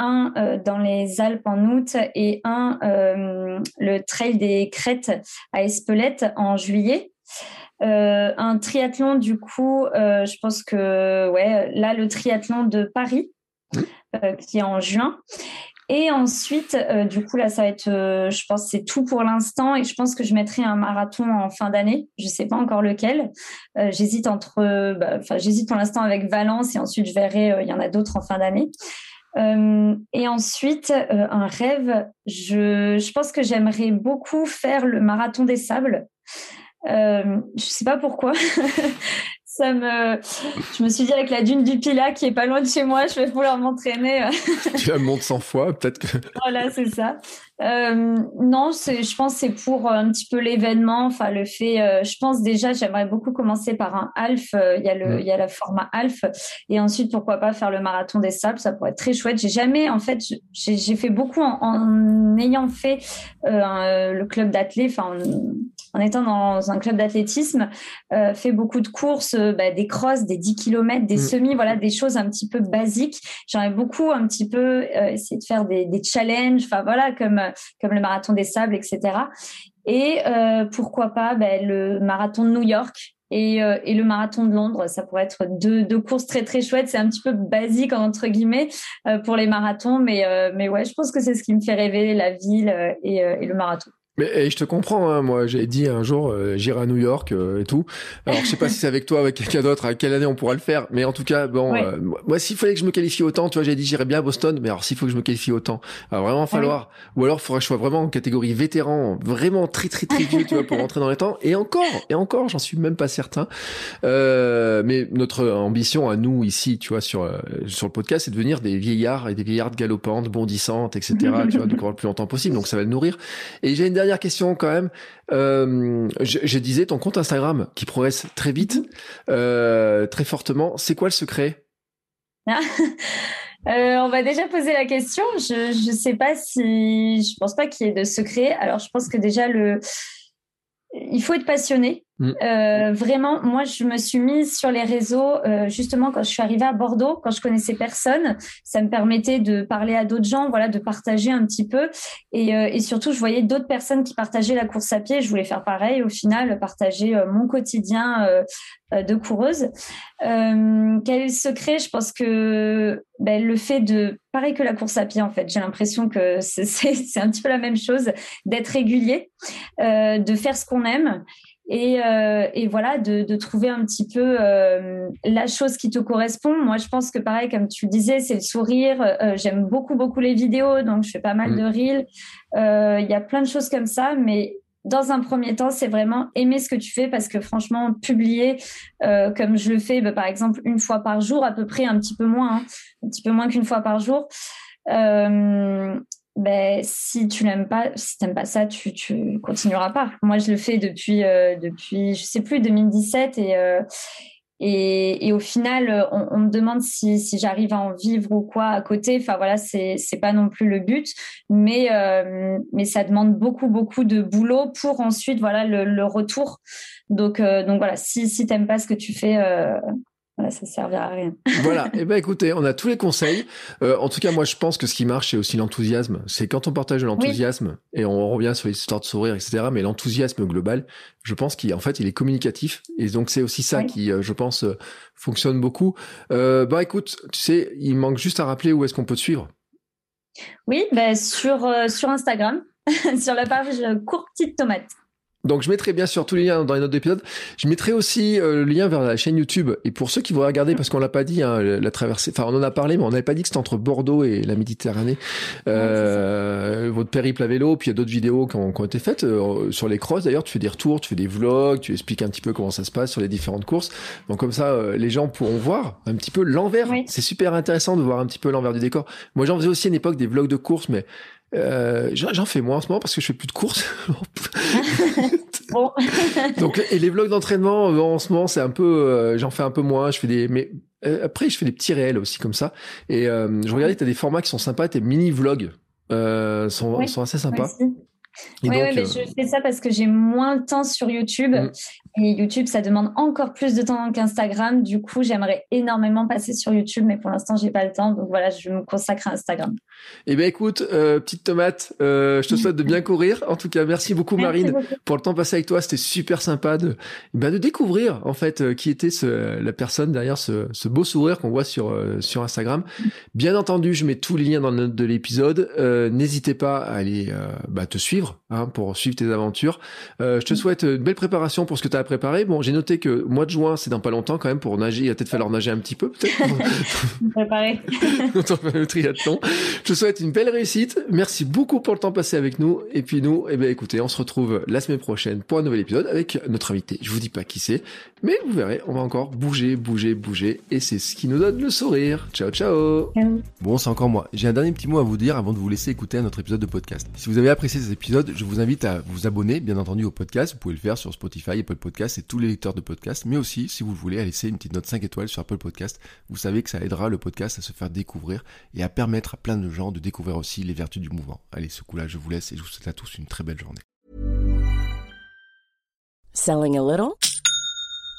Speaker 2: dans les Alpes en août et un, le trail des Crêtes à Espelette en juillet. un triathlon, du coup, je pense que, ouais, là, le triathlon de Paris, qui est en juin. Et ensuite, euh, du coup, là, ça va être, euh, je pense, c'est tout pour l'instant. Et je pense que je mettrai un marathon en fin d'année. Je sais pas encore lequel. Euh, j'hésite entre, bah, j'hésite pour l'instant avec Valence et ensuite je verrai. Il y en a d'autres en fin d'année. et ensuite, un rêve. Je, je pense que j'aimerais beaucoup faire le marathon des sables. Euh, je sais pas pourquoi. ça me, je me suis dit avec la dune du Pilat qui est pas loin de chez moi, je vais vouloir m'entraîner.
Speaker 1: tu la montes 100 fois, peut-être que.
Speaker 2: Voilà, c'est ça. Euh, non, je pense c'est pour un petit peu l'événement. Enfin, le fait, euh, je pense déjà, j'aimerais beaucoup commencer par un half. Euh, il y a le, il y a le format half, et ensuite pourquoi pas faire le marathon des sables. Ça pourrait être très chouette. J'ai jamais, en fait, j'ai, fait beaucoup en, en ayant fait euh, le club d'athlètes, enfin en, étant dans un club d'athlétisme, euh, fait beaucoup de courses, bah, des crosses, des 10 km, des mm. semis, voilà, des choses un petit peu basiques. J'aimerais beaucoup un petit peu essayer de faire des, des challenges, enfin voilà, comme comme le marathon des sables, etc. Et euh, pourquoi pas ben, le marathon de New York et, euh, et, le marathon de Londres. Ça pourrait être deux, deux courses très très chouettes. C'est un petit peu basique entre guillemets euh, pour les marathons, mais mais ouais, je pense que c'est ce qui me fait rêver la ville et, et le marathon.
Speaker 1: Mais et je te comprends, hein, moi j'ai dit un jour euh, j'irai à New York euh, et tout. Alors je sais pas si c'est avec toi, avec quelqu'un d'autre, à quelle année on pourra le faire, mais en tout cas bon, euh, moi s'il fallait que je me qualifie autant, tu vois, j'ai dit j'irais bien à Boston, mais alors s'il faut que je me qualifie autant, alors vraiment falloir, ou alors il faudrait que je sois vraiment en catégorie vétéran, vraiment très très très vieux, tu vois, pour rentrer dans les temps. Et encore, et encore, j'en suis même pas certain. mais notre ambition à nous ici, tu vois, sur sur le podcast, c'est de devenir des vieillards et des vieillardes galopantes, bondissantes, etc. tu vois, de courir le plus longtemps possible. Donc ça va le nourrir. Et j'ai une dernière question quand même. Euh, je, je, disais ton compte Instagram qui progresse très vite, mhm. euh, très fortement. C'est quoi le secret?
Speaker 2: Ah, euh, On va déjà poser la question. Je ne sais pas si, je pense pas qu'il y ait de secret. Alors je pense que déjà le, il faut être passionné. Mm. Euh, vraiment, moi, je me suis mise sur les réseaux euh, justement quand je suis arrivée à Bordeaux, quand je connaissais personne. Ça me permettait de parler à d'autres gens, voilà, de partager un petit peu. Et, euh, et surtout, je voyais d'autres personnes qui partageaient la course à pied. Je voulais faire pareil. Au final, partager mon quotidien de coureuse. quel est le secret? Je pense que ben, le fait de, pareil que la course à pied, en fait, j'ai l'impression que c'est un petit peu la même chose, d'être régulier, de faire ce qu'on aime et, euh, et voilà de, de, trouver un petit peu euh, la chose qui te correspond. Moi, je pense que pareil, comme tu le disais, c'est le sourire. Euh, J'aime beaucoup beaucoup les vidéos, donc je fais pas mal mm. de reels. Il y a plein de choses comme ça, mais dans un premier temps, c'est vraiment aimer ce que tu fais parce que franchement, publier euh, comme je le fais, bah, par exemple, une fois par jour, à peu près, un petit peu moins, hein, un petit peu moins qu'une fois par jour. Euh, ben, si tu n'aimes pas, si t'aimes pas ça, tu, tu continueras pas. Moi, je le fais depuis, euh, depuis, je sais plus, 2017 et, euh, et, et, au final, on, on me demande si, si j'arrive à en vivre ou quoi à côté. Enfin voilà, c'est, c'est pas non plus le but, mais, euh, mais ça demande beaucoup, beaucoup de boulot pour ensuite, voilà, le, le retour. Donc, euh, donc voilà, si, si t'aimes pas ce que tu fais, voilà, ça servira à rien.
Speaker 1: voilà. Et eh ben écoutez, on a tous les conseils. Euh, en tout cas, moi, je pense que ce qui marche, c'est aussi l'enthousiasme. C'est quand on partage l'enthousiasme et on revient sur les histoires de sourire, etc. Mais l'enthousiasme global, je pense qu'en fait, il est communicatif. Et donc, c'est aussi ça qui, euh, je pense, euh, fonctionne beaucoup. Euh, bah, écoute, tu sais, il manque juste à rappeler où est-ce qu'on peut te suivre.
Speaker 2: Oui, bah, sur sur Instagram, sur la page Court Petite Tomate.
Speaker 1: Donc je mettrai bien sûr tous les liens dans les notes d'épisode. Je mettrai aussi euh, le lien vers la chaîne YouTube. Et pour ceux qui vont regarder, parce qu'on l'a pas dit, hein, la traversée, enfin on en a parlé, mais on n'avait pas dit que c'était entre Bordeaux et la Méditerranée. Euh, votre périple à vélo, puis il y a d'autres vidéos qui ont, qui ont, été faites euh, sur les crosses. D'ailleurs, tu fais des retours, tu fais des vlogs, tu expliques un petit peu comment ça se passe sur les différentes courses. Donc comme ça, les gens pourront voir un petit peu l'envers. C'est super intéressant de voir un petit peu l'envers du décor. Moi, j'en faisais aussi à une époque des vlogs de courses, mais euh, j'en fais moins en ce moment parce que je fais plus de courses. bon. Donc et les vlogs d'entraînement euh, en ce moment c'est un peu, euh, j'en fais un peu moins. Je fais des, mais après je fais des petits réels aussi comme ça. Et je regardais, t'as des formats qui sont sympas, tes mini vlogs sont, sont assez sympas.
Speaker 2: oui, mais je fais ça parce que j'ai moins de temps sur YouTube. Mm. Et YouTube, ça demande encore plus de temps qu'Instagram. Du coup, j'aimerais énormément passer sur YouTube, mais pour l'instant, j'ai pas le temps. Donc voilà, je me consacre à Instagram.
Speaker 1: Eh bien, écoute, euh, petite tomate, euh, je te souhaite de bien courir. En tout cas, merci beaucoup, Marine, pour le temps passé avec toi. C'était super sympa de, ben, de découvrir, en fait, euh, qui était ce, la personne derrière ce, ce beau sourire qu'on voit sur, sur Instagram. Bien entendu, je mets tous les liens dans le note de l'épisode. N'hésitez pas à aller bah, te suivre hein, pour suivre tes aventures. je te souhaite une belle préparation pour ce que tu as préparé. Bon, j'ai noté que mois de juin, c'est dans pas longtemps quand même pour nager. Il va peut-être falloir nager un petit peu, peut-être.
Speaker 2: Préparer.
Speaker 1: le triathlon. Je te souhaite une belle réussite. Merci beaucoup pour le temps passé avec nous. Et puis nous, eh ben, écoutez, on se retrouve la semaine prochaine pour un nouvel épisode avec notre invité. Je vous dis pas qui c'est, mais vous verrez, on va encore bouger, bouger, bouger. Et c'est ce qui nous donne le sourire. Ciao, ciao. Bon, c'est encore moi. J'ai un dernier petit mot à vous dire avant de vous laisser écouter un autre épisode de podcast. Si vous avez apprécié cet épisode, je vous invite à vous abonner, bien entendu, au podcast. Vous pouvez le faire sur Spotify, Apple Podcast et tous les lecteurs de podcasts, mais aussi, si vous le voulez, à laisser une petite note 5 étoiles sur Apple Podcast. Vous savez que ça aidera le podcast à se faire découvrir et à permettre à plein de gens de découvrir aussi les vertus du mouvement. Allez, ce coup-là, je vous laisse et je vous souhaite à tous une très belle journée. Selling a little